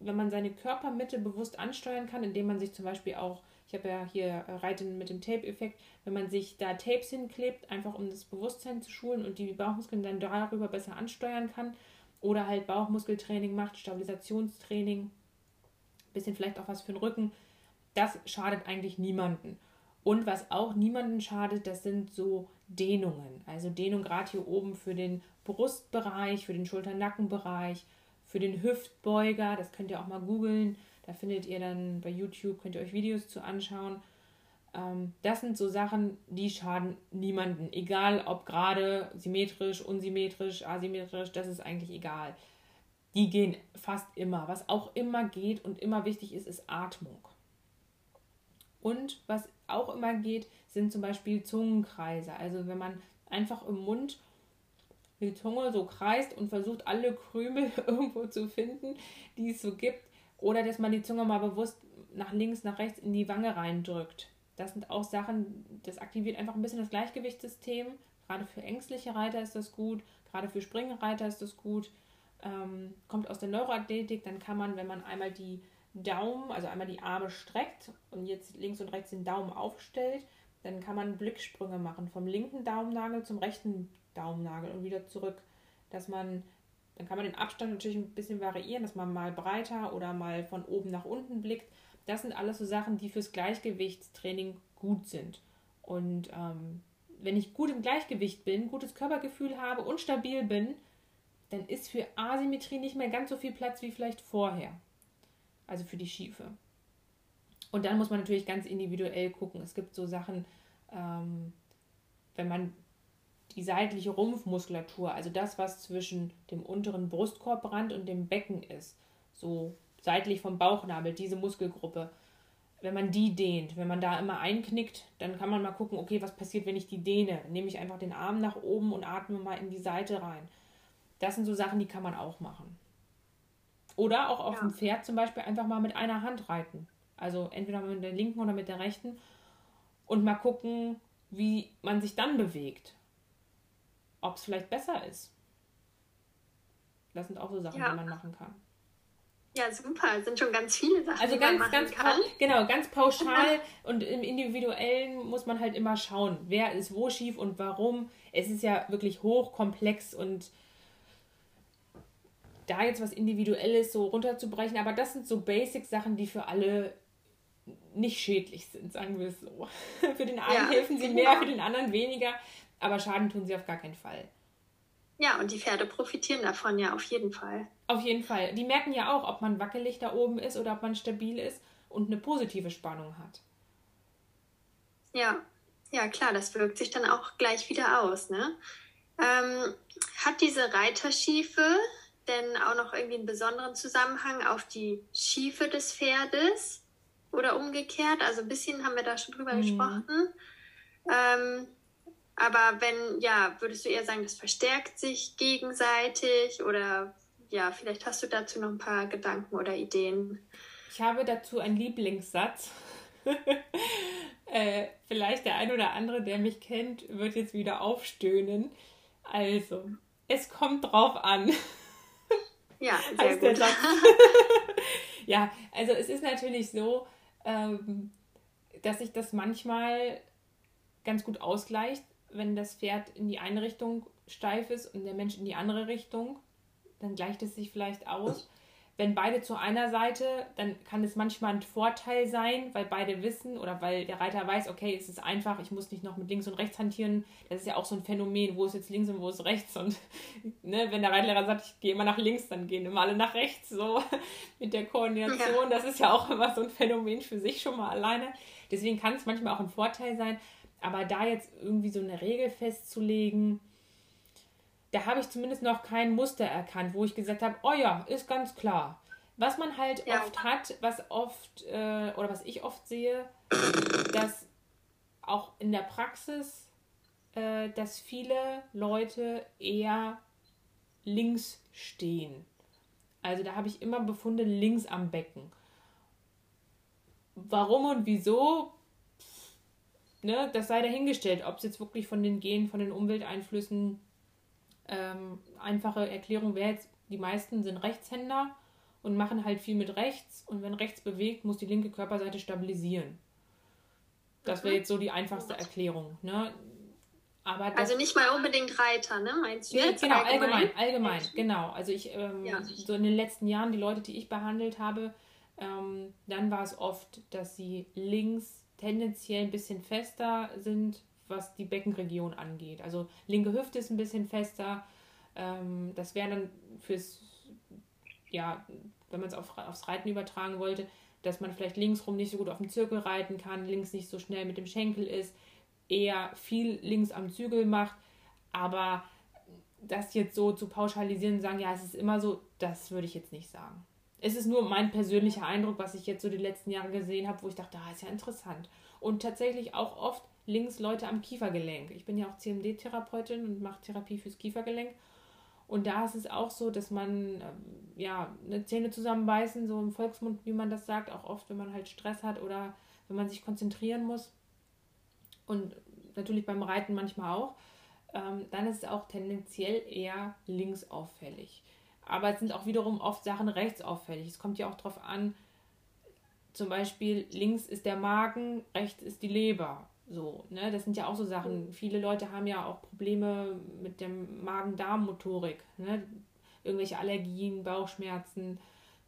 wenn man seine Körpermitte bewusst ansteuern kann, indem man sich zum Beispiel auch ich habe ja hier äh, Reiten mit dem Tape-Effekt, wenn man sich da Tapes hinklebt, einfach um das Bewusstsein zu schulen und die Bauchmuskeln dann darüber besser ansteuern kann. Oder halt Bauchmuskeltraining macht, Stabilisationstraining, bisschen vielleicht auch was für den Rücken. Das schadet eigentlich niemanden. Und was auch niemanden schadet, das sind so Dehnungen. Also Dehnung gerade hier oben für den Brustbereich, für den Schulter-Nackenbereich, für den Hüftbeuger. Das könnt ihr auch mal googeln. Da findet ihr dann bei YouTube, könnt ihr euch Videos zu anschauen. Ähm, das sind so Sachen, die schaden niemanden. Egal ob gerade symmetrisch, unsymmetrisch, asymmetrisch, das ist eigentlich egal. Die gehen fast immer. Was auch immer geht und immer wichtig ist, ist Atmung. Und was auch immer geht, sind zum Beispiel Zungenkreise. Also wenn man einfach im Mund die Zunge so kreist und versucht, alle Krümel *laughs* irgendwo zu finden, die es so gibt. Oder dass man die Zunge mal bewusst nach links, nach rechts in die Wange reindrückt. Das sind auch Sachen, das aktiviert einfach ein bisschen das Gleichgewichtssystem. Gerade für ängstliche Reiter ist das gut, gerade für Springreiter ist das gut. Ähm, kommt aus der Neuroathletik, dann kann man, wenn man einmal die Daumen, also einmal die Arme streckt und jetzt links und rechts den Daumen aufstellt, dann kann man Blicksprünge machen vom linken Daumennagel zum rechten Daumennagel und wieder zurück, dass man dann kann man den Abstand natürlich ein bisschen variieren, dass man mal breiter oder mal von oben nach unten blickt. Das sind alles so Sachen, die fürs Gleichgewichtstraining gut sind. Und ähm, wenn ich gut im Gleichgewicht bin, gutes Körpergefühl habe und stabil bin, dann ist für Asymmetrie nicht mehr ganz so viel Platz wie vielleicht vorher. Also für die Schiefe. Und dann muss man natürlich ganz individuell gucken. Es gibt so Sachen, ähm, wenn man die seitliche Rumpfmuskulatur, also das, was zwischen dem unteren Brustkorbrand und dem Becken ist, so seitlich vom Bauchnabel, diese Muskelgruppe, wenn man die dehnt, wenn man da immer einknickt, dann kann man mal gucken, okay, was passiert, wenn ich die dehne? Nehme ich einfach den Arm nach oben und atme mal in die Seite rein. Das sind so Sachen, die kann man auch machen. Oder auch auf ja. dem Pferd zum Beispiel einfach mal mit einer Hand reiten. Also entweder mit der linken oder mit der rechten. Und mal gucken, wie man sich dann bewegt. Ob es vielleicht besser ist. Das sind auch so Sachen, ja. die man machen kann. Ja, super. Es sind schon ganz viele Sachen, also die ganz, man machen ganz kann. Genau, ganz pauschal *laughs* und im Individuellen muss man halt immer schauen, wer ist wo schief und warum. Es ist ja wirklich hochkomplex und da jetzt was Individuelles so runterzubrechen, aber das sind so Basic-Sachen, die für alle nicht schädlich sind, sagen wir es so. *laughs* für den einen ja, helfen sie mehr, genau. für den anderen weniger, aber Schaden tun sie auf gar keinen Fall. Ja, und die Pferde profitieren davon ja auf jeden Fall. Auf jeden Fall. Die merken ja auch, ob man wackelig da oben ist oder ob man stabil ist und eine positive Spannung hat. Ja, ja klar, das wirkt sich dann auch gleich wieder aus. Ne? Ähm, hat diese Reiterschiefe denn auch noch irgendwie einen besonderen Zusammenhang auf die Schiefe des Pferdes oder umgekehrt? Also ein bisschen haben wir da schon drüber mhm. gesprochen. Ähm, aber wenn, ja, würdest du eher sagen, das verstärkt sich gegenseitig oder ja, vielleicht hast du dazu noch ein paar Gedanken oder Ideen. Ich habe dazu einen Lieblingssatz. *laughs* äh, vielleicht der ein oder andere, der mich kennt, wird jetzt wieder aufstöhnen. Also, es kommt drauf an. *laughs* Ja, sehr heißt gut. Der Satz. *laughs* ja, also es ist natürlich so, ähm, dass sich das manchmal ganz gut ausgleicht, wenn das Pferd in die eine Richtung steif ist und der Mensch in die andere Richtung, dann gleicht es sich vielleicht aus wenn beide zu einer Seite, dann kann es manchmal ein Vorteil sein, weil beide wissen oder weil der Reiter weiß, okay, es ist einfach, ich muss nicht noch mit links und rechts hantieren. Das ist ja auch so ein Phänomen, wo ist jetzt links und wo ist rechts. Und *laughs* ne, wenn der Reitlehrer sagt, ich gehe immer nach links, dann gehen immer alle nach rechts. So *laughs* mit der Koordination. Das ist ja auch immer so ein Phänomen für sich schon mal alleine. Deswegen kann es manchmal auch ein Vorteil sein. Aber da jetzt irgendwie so eine Regel festzulegen, da habe ich zumindest noch kein Muster erkannt, wo ich gesagt habe, oh ja, ist ganz klar. Was man halt ja. oft hat, was oft äh, oder was ich oft sehe, *coughs* dass auch in der Praxis, äh, dass viele Leute eher links stehen. Also da habe ich immer Befunde links am Becken. Warum und wieso, ne, das sei dahingestellt, ob es jetzt wirklich von den Genen, von den Umwelteinflüssen ähm, einfache Erklärung wäre jetzt, die meisten sind Rechtshänder und machen halt viel mit rechts und wenn rechts bewegt, muss die linke Körperseite stabilisieren. Das wäre mhm. jetzt so die einfachste Erklärung. Ne? Aber also nicht mal unbedingt Reiter, ne? Meinst du jetzt? Genau, allgemein, allgemein, allgemein genau. Also ich, ähm, ja. so in den letzten Jahren, die Leute, die ich behandelt habe, ähm, dann war es oft, dass sie links tendenziell ein bisschen fester sind was die Beckenregion angeht. Also linke Hüfte ist ein bisschen fester. Ähm, das wäre dann fürs ja, wenn man es auf, aufs Reiten übertragen wollte, dass man vielleicht linksrum nicht so gut auf dem Zirkel reiten kann, links nicht so schnell mit dem Schenkel ist, eher viel links am Zügel macht. Aber das jetzt so zu pauschalisieren und sagen, ja, es ist immer so, das würde ich jetzt nicht sagen. Es ist nur mein persönlicher Eindruck, was ich jetzt so die letzten Jahre gesehen habe, wo ich dachte, ah, ist ja interessant. Und tatsächlich auch oft links Leute am Kiefergelenk. Ich bin ja auch CMD-Therapeutin und mache Therapie fürs Kiefergelenk. Und da ist es auch so, dass man ähm, ja eine Zähne zusammenbeißen, so im Volksmund, wie man das sagt, auch oft, wenn man halt Stress hat oder wenn man sich konzentrieren muss. Und natürlich beim Reiten manchmal auch. Ähm, dann ist es auch tendenziell eher links auffällig. Aber es sind auch wiederum oft Sachen rechts auffällig. Es kommt ja auch darauf an, zum Beispiel links ist der Magen, rechts ist die Leber. So, ne? Das sind ja auch so Sachen. Viele Leute haben ja auch Probleme mit der Magen-Darm-Motorik. Ne? Irgendwelche Allergien, Bauchschmerzen,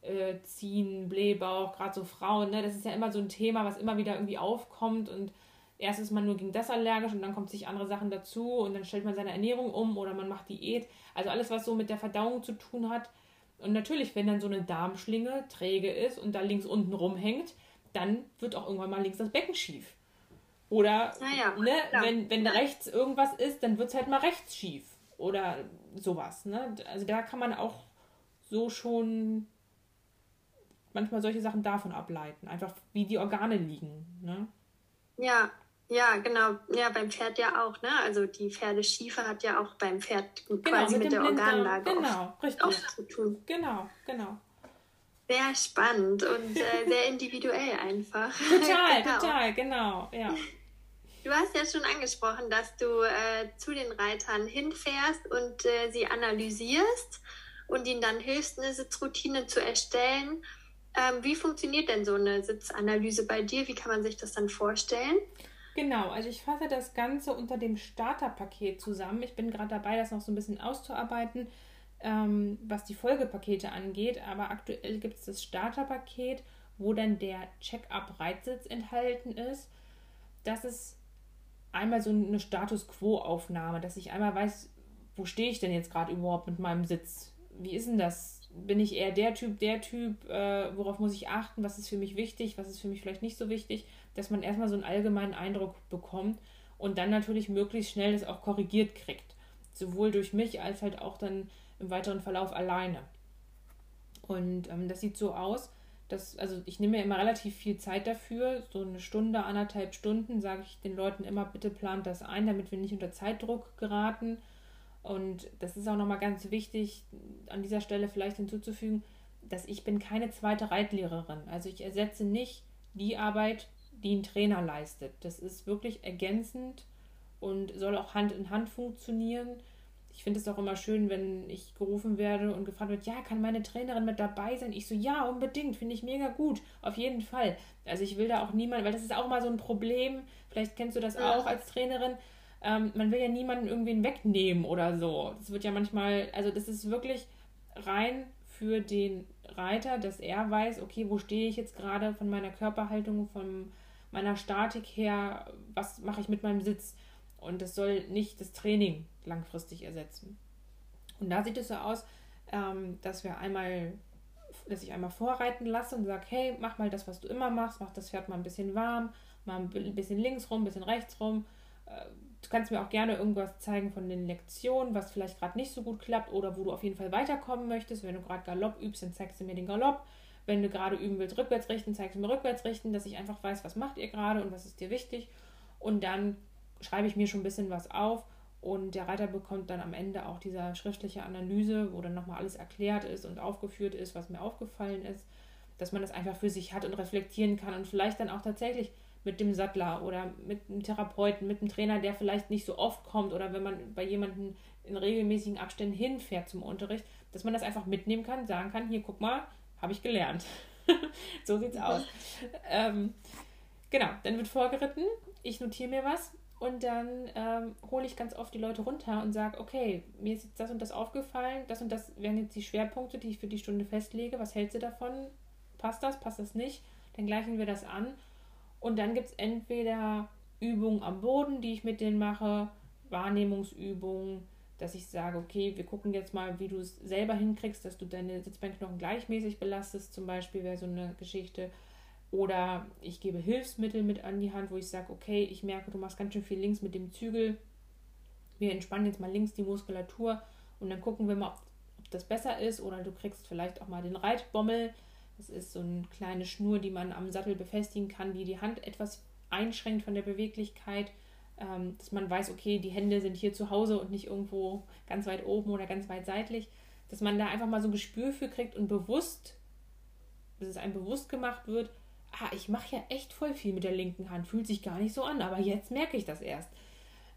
äh, Ziehen, Blähbauch, gerade so Frauen. Ne? Das ist ja immer so ein Thema, was immer wieder irgendwie aufkommt. Und erst ist man nur gegen das allergisch und dann kommen sich andere Sachen dazu und dann stellt man seine Ernährung um oder man macht Diät. Also alles, was so mit der Verdauung zu tun hat. Und natürlich, wenn dann so eine Darmschlinge träge ist und da links unten rumhängt, dann wird auch irgendwann mal links das Becken schief. Oder ja, ne, wenn, wenn rechts irgendwas ist, dann wird es halt mal rechts schief. Oder sowas. Ne? Also da kann man auch so schon manchmal solche Sachen davon ableiten. Einfach wie die Organe liegen. Ne? Ja, ja, genau. Ja, beim Pferd ja auch, ne? Also die Pferdeschiefe hat ja auch beim Pferd genau, quasi mit, mit der Organlage genau, richtig. auch zu tun. Genau, genau. Sehr spannend und äh, sehr individuell einfach. *laughs* Total, *laughs* genau. total, genau, ja. Du hast ja schon angesprochen, dass du äh, zu den Reitern hinfährst und äh, sie analysierst und ihnen dann hilfst, eine Sitzroutine zu erstellen. Ähm, wie funktioniert denn so eine Sitzanalyse bei dir? Wie kann man sich das dann vorstellen? Genau, also ich fasse das Ganze unter dem Starterpaket zusammen. Ich bin gerade dabei, das noch so ein bisschen auszuarbeiten, ähm, was die Folgepakete angeht. Aber aktuell gibt es das Starterpaket, wo dann der Check-up-Reitsitz enthalten ist. Das ist einmal so eine Status Quo-Aufnahme, dass ich einmal weiß, wo stehe ich denn jetzt gerade überhaupt mit meinem Sitz? Wie ist denn das? Bin ich eher der Typ, der Typ? Äh, worauf muss ich achten? Was ist für mich wichtig? Was ist für mich vielleicht nicht so wichtig? Dass man erstmal so einen allgemeinen Eindruck bekommt und dann natürlich möglichst schnell das auch korrigiert kriegt. Sowohl durch mich als halt auch dann im weiteren Verlauf alleine. Und ähm, das sieht so aus, das, also ich nehme mir immer relativ viel Zeit dafür, so eine Stunde, anderthalb Stunden, sage ich den Leuten immer, bitte plant das ein, damit wir nicht unter Zeitdruck geraten. Und das ist auch nochmal ganz wichtig, an dieser Stelle vielleicht hinzuzufügen, dass ich bin keine zweite Reitlehrerin. Also ich ersetze nicht die Arbeit, die ein Trainer leistet. Das ist wirklich ergänzend und soll auch Hand in Hand funktionieren ich finde es auch immer schön, wenn ich gerufen werde und gefragt wird, ja, kann meine Trainerin mit dabei sein? Ich so, ja, unbedingt, finde ich mega gut, auf jeden Fall. Also ich will da auch niemanden, weil das ist auch mal so ein Problem, vielleicht kennst du das ja. auch als Trainerin, ähm, man will ja niemanden irgendwen wegnehmen oder so. Das wird ja manchmal, also das ist wirklich rein für den Reiter, dass er weiß, okay, wo stehe ich jetzt gerade von meiner Körperhaltung, von meiner Statik her, was mache ich mit meinem Sitz? Und das soll nicht das Training langfristig ersetzen. Und da sieht es so aus, ähm, dass wir einmal, dass ich einmal vorreiten lasse und sage, hey, mach mal das, was du immer machst, mach das Pferd mal ein bisschen warm, mal ein bisschen links rum, ein bisschen rechts rum. Äh, du kannst mir auch gerne irgendwas zeigen von den Lektionen, was vielleicht gerade nicht so gut klappt oder wo du auf jeden Fall weiterkommen möchtest. Wenn du gerade Galopp übst, dann zeigst du mir den Galopp. Wenn du gerade üben willst, rückwärts richten, zeigst du mir rückwärts richten, dass ich einfach weiß, was macht ihr gerade und was ist dir wichtig. Und dann schreibe ich mir schon ein bisschen was auf und der Reiter bekommt dann am Ende auch diese schriftliche Analyse, wo dann nochmal alles erklärt ist und aufgeführt ist, was mir aufgefallen ist, dass man das einfach für sich hat und reflektieren kann und vielleicht dann auch tatsächlich mit dem Sattler oder mit einem Therapeuten, mit einem Trainer, der vielleicht nicht so oft kommt oder wenn man bei jemandem in regelmäßigen Abständen hinfährt zum Unterricht, dass man das einfach mitnehmen kann, sagen kann, hier guck mal, habe ich gelernt. *laughs* so sieht's aus. Ähm, genau, dann wird vorgeritten, ich notiere mir was, und dann ähm, hole ich ganz oft die Leute runter und sage, okay, mir ist jetzt das und das aufgefallen, das und das wären jetzt die Schwerpunkte, die ich für die Stunde festlege. Was hältst du davon? Passt das, passt das nicht? Dann gleichen wir das an. Und dann gibt es entweder Übungen am Boden, die ich mit denen mache, Wahrnehmungsübungen, dass ich sage, okay, wir gucken jetzt mal, wie du es selber hinkriegst, dass du deine Sitzbeinknochen gleichmäßig belastest, zum Beispiel wäre so eine Geschichte. Oder ich gebe Hilfsmittel mit an die Hand, wo ich sage, okay, ich merke, du machst ganz schön viel links mit dem Zügel. Wir entspannen jetzt mal links die Muskulatur und dann gucken wir mal, ob, ob das besser ist. Oder du kriegst vielleicht auch mal den Reitbommel. Das ist so eine kleine Schnur, die man am Sattel befestigen kann, die die Hand etwas einschränkt von der Beweglichkeit ähm, dass man weiß, okay, die Hände sind hier zu Hause und nicht irgendwo ganz weit oben oder ganz weit seitlich, dass man da einfach mal so ein Gespür für kriegt und bewusst, dass es einem bewusst gemacht wird, ah, ich mache ja echt voll viel mit der linken Hand, fühlt sich gar nicht so an, aber jetzt merke ich das erst.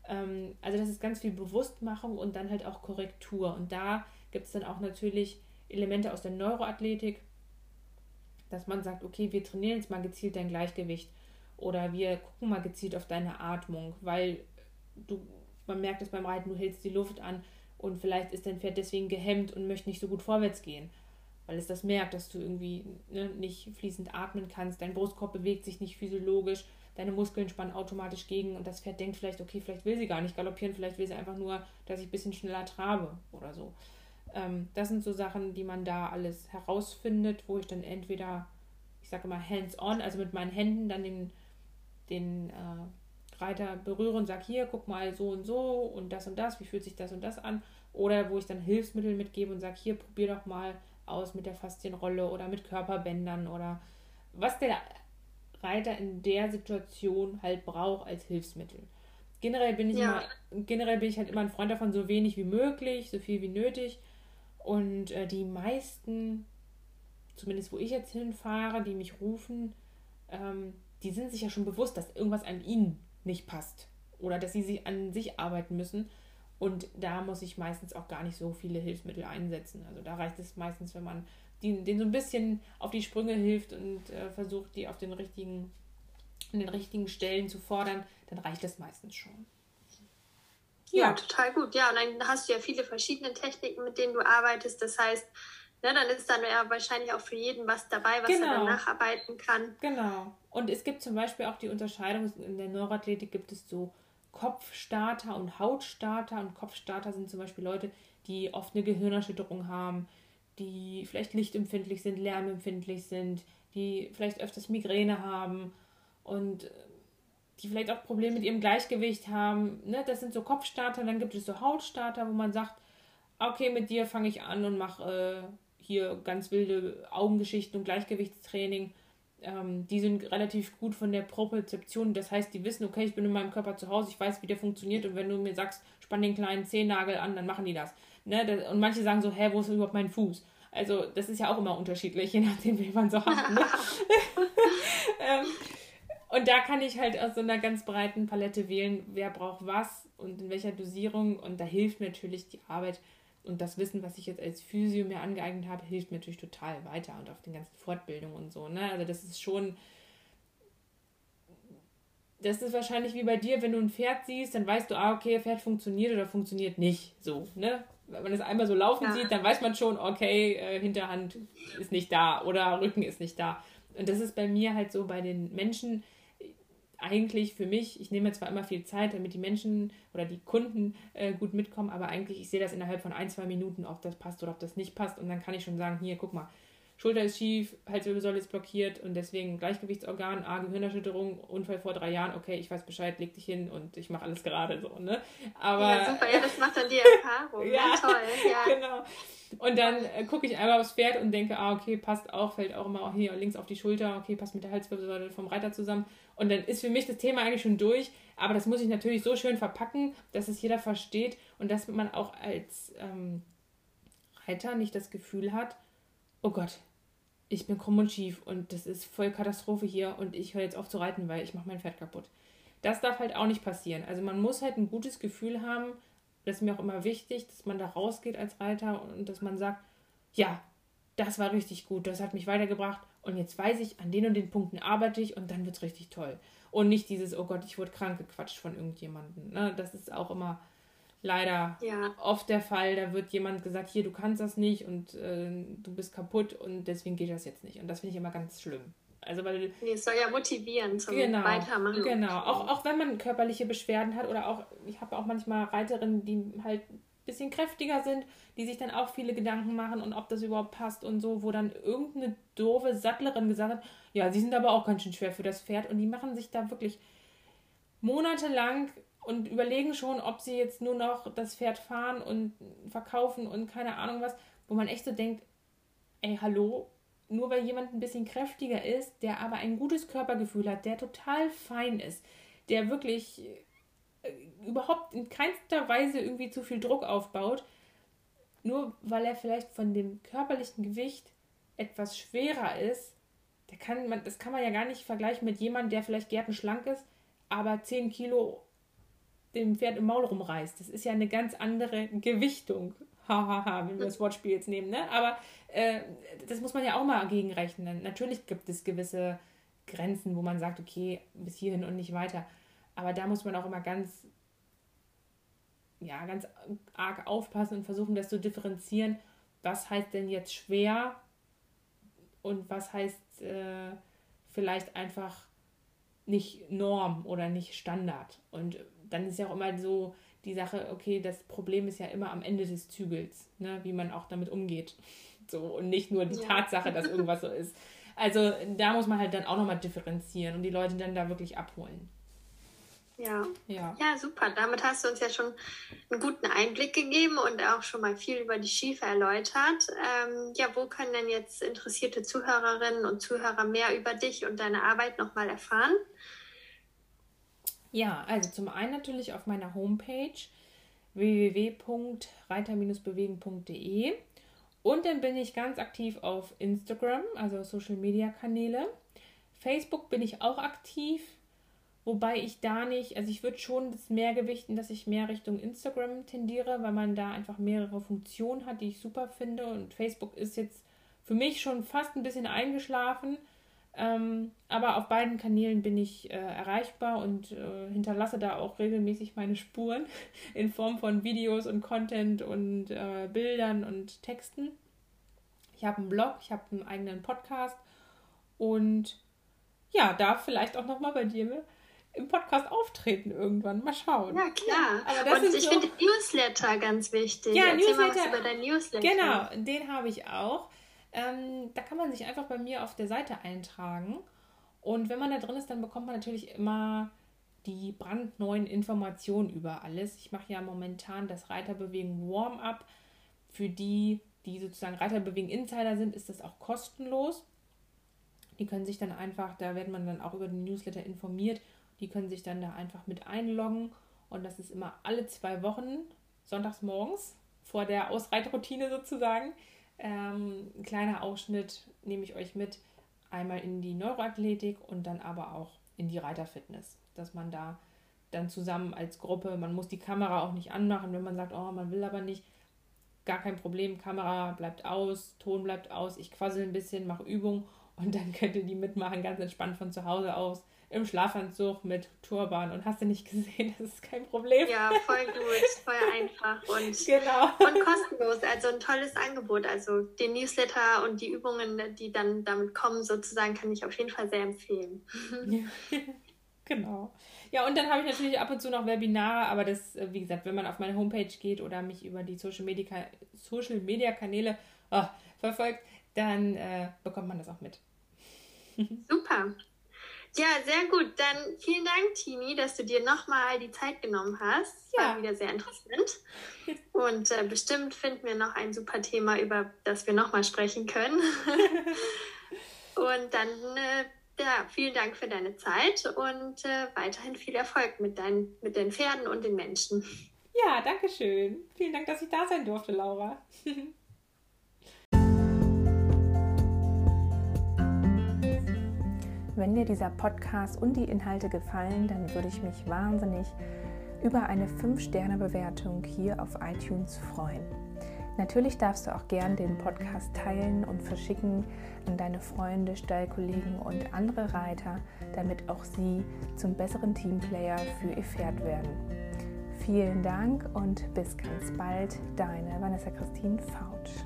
Ähm, also das ist ganz viel Bewusstmachung und dann halt auch Korrektur. Und da gibt es dann auch natürlich Elemente aus der Neuroathletik, dass man sagt, okay, wir trainieren jetzt mal gezielt dein Gleichgewicht oder wir gucken mal gezielt auf deine Atmung, weil du, man merkt es beim Reiten, du hältst die Luft an und vielleicht ist dein Pferd deswegen gehemmt und möchte nicht so gut vorwärts gehen, weil es das merkt, dass du irgendwie ne, nicht fließend atmen kannst, dein Brustkorb bewegt sich nicht physiologisch, deine Muskeln spannen automatisch gegen und das Pferd denkt vielleicht, okay, vielleicht will sie gar nicht galoppieren, vielleicht will sie einfach nur, dass ich ein bisschen schneller trabe oder so. Ähm, das sind so Sachen, die man da alles herausfindet, wo ich dann entweder, ich sage immer hands-on, also mit meinen Händen dann den den äh, Reiter berühre und sage, hier, guck mal so und so und das und das, wie fühlt sich das und das an. Oder wo ich dann Hilfsmittel mitgebe und sage, hier, probier doch mal aus mit der Faszienrolle oder mit Körperbändern oder was der Reiter in der Situation halt braucht als Hilfsmittel. Generell bin ich ja. immer, generell bin ich halt immer ein Freund davon, so wenig wie möglich, so viel wie nötig. Und äh, die meisten, zumindest wo ich jetzt hinfahre, die mich rufen, ähm, die sind sich ja schon bewusst, dass irgendwas an ihnen nicht passt oder dass sie sich an sich arbeiten müssen. Und da muss ich meistens auch gar nicht so viele Hilfsmittel einsetzen. Also da reicht es meistens, wenn man denen, denen so ein bisschen auf die Sprünge hilft und äh, versucht, die auf den richtigen, an den richtigen Stellen zu fordern, dann reicht das meistens schon. Ja. ja, total gut. Ja, und dann hast du ja viele verschiedene Techniken, mit denen du arbeitest. Das heißt, Ne, dann ist dann ja wahrscheinlich auch für jeden was dabei, was genau. er dann nacharbeiten kann. Genau. Und es gibt zum Beispiel auch die Unterscheidung, in der Neuroathletik gibt es so Kopfstarter und Hautstarter. Und Kopfstarter sind zum Beispiel Leute, die oft eine Gehirnerschütterung haben, die vielleicht lichtempfindlich sind, lärmempfindlich sind, die vielleicht öfters Migräne haben und die vielleicht auch Probleme mit ihrem Gleichgewicht haben. Ne? Das sind so Kopfstarter. Dann gibt es so Hautstarter, wo man sagt, okay, mit dir fange ich an und mache äh, hier ganz wilde Augengeschichten und Gleichgewichtstraining. Ähm, die sind relativ gut von der Propriozeption. Das heißt, die wissen, okay, ich bin in meinem Körper zu Hause, ich weiß, wie der funktioniert und wenn du mir sagst, spann den kleinen Zehennagel an, dann machen die das. Ne? Und manche sagen so, hä, wo ist überhaupt mein Fuß? Also das ist ja auch immer unterschiedlich, je nachdem, wie man so hat. Ne? *laughs* ähm, und da kann ich halt aus so einer ganz breiten Palette wählen, wer braucht was und in welcher Dosierung. Und da hilft natürlich die Arbeit und das Wissen, was ich jetzt als Physio mir angeeignet habe, hilft mir natürlich total weiter und auf den ganzen Fortbildungen und so. Ne? Also das ist schon, das ist wahrscheinlich wie bei dir, wenn du ein Pferd siehst, dann weißt du, ah, okay, Pferd funktioniert oder funktioniert nicht. So, ne? Wenn man es einmal so laufen ja. sieht, dann weiß man schon, okay, äh, Hinterhand ist nicht da oder Rücken ist nicht da. Und das ist bei mir halt so bei den Menschen, eigentlich für mich, ich nehme zwar immer viel Zeit, damit die Menschen oder die Kunden äh, gut mitkommen, aber eigentlich, ich sehe das innerhalb von ein, zwei Minuten, ob das passt oder ob das nicht passt. Und dann kann ich schon sagen, hier, guck mal, Schulter ist schief, Halswirbelsäule ist blockiert und deswegen Gleichgewichtsorgan, A, Gehirnerschütterung, Unfall vor drei Jahren, okay, ich weiß Bescheid, leg dich hin und ich mache alles gerade so, ne? Aber, ja, super, ja, das macht dann die *laughs* Erfahrung, ja, ja toll, *laughs* ja. Genau. Und dann äh, gucke ich einmal aufs Pferd und denke, ah, okay, passt auch, fällt auch immer hier links auf die Schulter, okay, passt mit der Halswirbelsäule vom Reiter zusammen. Und dann ist für mich das Thema eigentlich schon durch, aber das muss ich natürlich so schön verpacken, dass es jeder versteht und dass man auch als ähm, Reiter nicht das Gefühl hat, oh Gott, ich bin krumm und schief und das ist voll Katastrophe hier und ich höre jetzt auf zu reiten, weil ich mache mein Pferd kaputt. Das darf halt auch nicht passieren. Also man muss halt ein gutes Gefühl haben, das ist mir auch immer wichtig, dass man da rausgeht als Reiter und dass man sagt, ja, das war richtig gut, das hat mich weitergebracht und jetzt weiß ich, an den und den Punkten arbeite ich und dann wird es richtig toll. Und nicht dieses, oh Gott, ich wurde krank gequatscht von irgendjemandem. Ne? Das ist auch immer leider ja. oft der Fall. Da wird jemand gesagt, hier, du kannst das nicht und äh, du bist kaputt und deswegen geht das jetzt nicht. Und das finde ich immer ganz schlimm. Also weil nee, es soll ja motivieren zum genau, Weitermachen. Genau, auch, auch wenn man körperliche Beschwerden hat oder auch, ich habe auch manchmal Reiterinnen, die halt bisschen kräftiger sind, die sich dann auch viele Gedanken machen und ob das überhaupt passt und so, wo dann irgendeine doofe Sattlerin gesagt hat, ja, sie sind aber auch ganz schön schwer für das Pferd und die machen sich da wirklich monatelang und überlegen schon, ob sie jetzt nur noch das Pferd fahren und verkaufen und keine Ahnung was, wo man echt so denkt, ey, hallo, nur weil jemand ein bisschen kräftiger ist, der aber ein gutes Körpergefühl hat, der total fein ist, der wirklich überhaupt in keinster Weise irgendwie zu viel Druck aufbaut, nur weil er vielleicht von dem körperlichen Gewicht etwas schwerer ist, der kann man, das kann man ja gar nicht vergleichen mit jemandem, der vielleicht gärtenschlank ist, aber 10 Kilo dem Pferd im Maul rumreißt. Das ist ja eine ganz andere Gewichtung. Hahaha, wenn wir das Wortspiel jetzt nehmen, ne? Aber äh, das muss man ja auch mal gegenrechnen. Natürlich gibt es gewisse Grenzen, wo man sagt, okay, bis hierhin und nicht weiter. Aber da muss man auch immer ganz, ja, ganz arg aufpassen und versuchen, das zu differenzieren. Was heißt denn jetzt schwer und was heißt äh, vielleicht einfach nicht Norm oder nicht Standard. Und dann ist ja auch immer so die Sache, okay, das Problem ist ja immer am Ende des Zügels, ne, wie man auch damit umgeht. *laughs* So, und nicht nur die ja. Tatsache, dass irgendwas so ist. Also da muss man halt dann auch nochmal differenzieren und die Leute dann da wirklich abholen. Ja. ja. Ja, super. Damit hast du uns ja schon einen guten Einblick gegeben und auch schon mal viel über die Schiefe erläutert. Ähm, ja, wo können denn jetzt interessierte Zuhörerinnen und Zuhörer mehr über dich und deine Arbeit nochmal erfahren? Ja, also zum einen natürlich auf meiner Homepage www.reiter-bewegen.de und dann bin ich ganz aktiv auf Instagram, also Social Media Kanäle. Facebook bin ich auch aktiv Wobei ich da nicht, also ich würde schon das mehr gewichten, dass ich mehr Richtung Instagram tendiere, weil man da einfach mehrere Funktionen hat, die ich super finde. Und Facebook ist jetzt für mich schon fast ein bisschen eingeschlafen. Ähm, aber auf beiden Kanälen bin ich äh, erreichbar und äh, hinterlasse da auch regelmäßig meine Spuren *laughs* in Form von Videos und Content und äh, Bildern und Texten. Ich habe einen Blog, ich habe einen eigenen Podcast und ja, da vielleicht auch nochmal bei dir im Podcast auftreten irgendwann. Mal schauen. Ja, klar. Und ich so finde Newsletter ganz wichtig. Ja, Erzähl Newsletter. Mal was über dein Newsletter. Genau, den habe ich auch. Ähm, da kann man sich einfach bei mir auf der Seite eintragen. Und wenn man da drin ist, dann bekommt man natürlich immer die brandneuen Informationen über alles. Ich mache ja momentan das Reiterbewegen Warm-up. Für die, die sozusagen Reiterbewegen Insider sind, ist das auch kostenlos. Die können sich dann einfach, da wird man dann auch über den Newsletter informiert die können sich dann da einfach mit einloggen und das ist immer alle zwei Wochen, sonntags morgens, vor der Ausreitroutine sozusagen. Ähm, ein kleiner Ausschnitt nehme ich euch mit, einmal in die Neuroathletik und dann aber auch in die Reiterfitness, dass man da dann zusammen als Gruppe, man muss die Kamera auch nicht anmachen, wenn man sagt, oh, man will aber nicht, gar kein Problem, Kamera bleibt aus, Ton bleibt aus, ich quassel ein bisschen, mache Übung und dann könnt ihr die mitmachen, ganz entspannt von zu Hause aus im Schlafanzug mit Turban und hast du nicht gesehen, das ist kein Problem. Ja, voll gut, voll einfach und, *laughs* genau. und kostenlos. Also ein tolles Angebot. Also den Newsletter und die Übungen, die dann damit kommen, sozusagen, kann ich auf jeden Fall sehr empfehlen. Ja. *laughs* genau. Ja, und dann habe ich natürlich ab und zu noch Webinare, aber das, äh, wie gesagt, wenn man auf meine Homepage geht oder mich über die Social Media, Social Media Kanäle oh, verfolgt, dann äh, bekommt man das auch mit. *laughs* Super. Ja, sehr gut. Dann vielen Dank, Tini, dass du dir nochmal die Zeit genommen hast. Ja. War wieder sehr interessant. Und äh, bestimmt finden wir noch ein super Thema, über das wir nochmal sprechen können. *laughs* und dann, äh, ja, vielen Dank für deine Zeit und äh, weiterhin viel Erfolg mit, dein, mit den Pferden und den Menschen. Ja, danke schön. Vielen Dank, dass ich da sein durfte, Laura. *laughs* Wenn dir dieser Podcast und die Inhalte gefallen, dann würde ich mich wahnsinnig über eine 5-Sterne-Bewertung hier auf iTunes freuen. Natürlich darfst du auch gern den Podcast teilen und verschicken an deine Freunde, Stallkollegen und andere Reiter, damit auch sie zum besseren Teamplayer für ihr Pferd werden. Vielen Dank und bis ganz bald, deine Vanessa Christine Fautsch.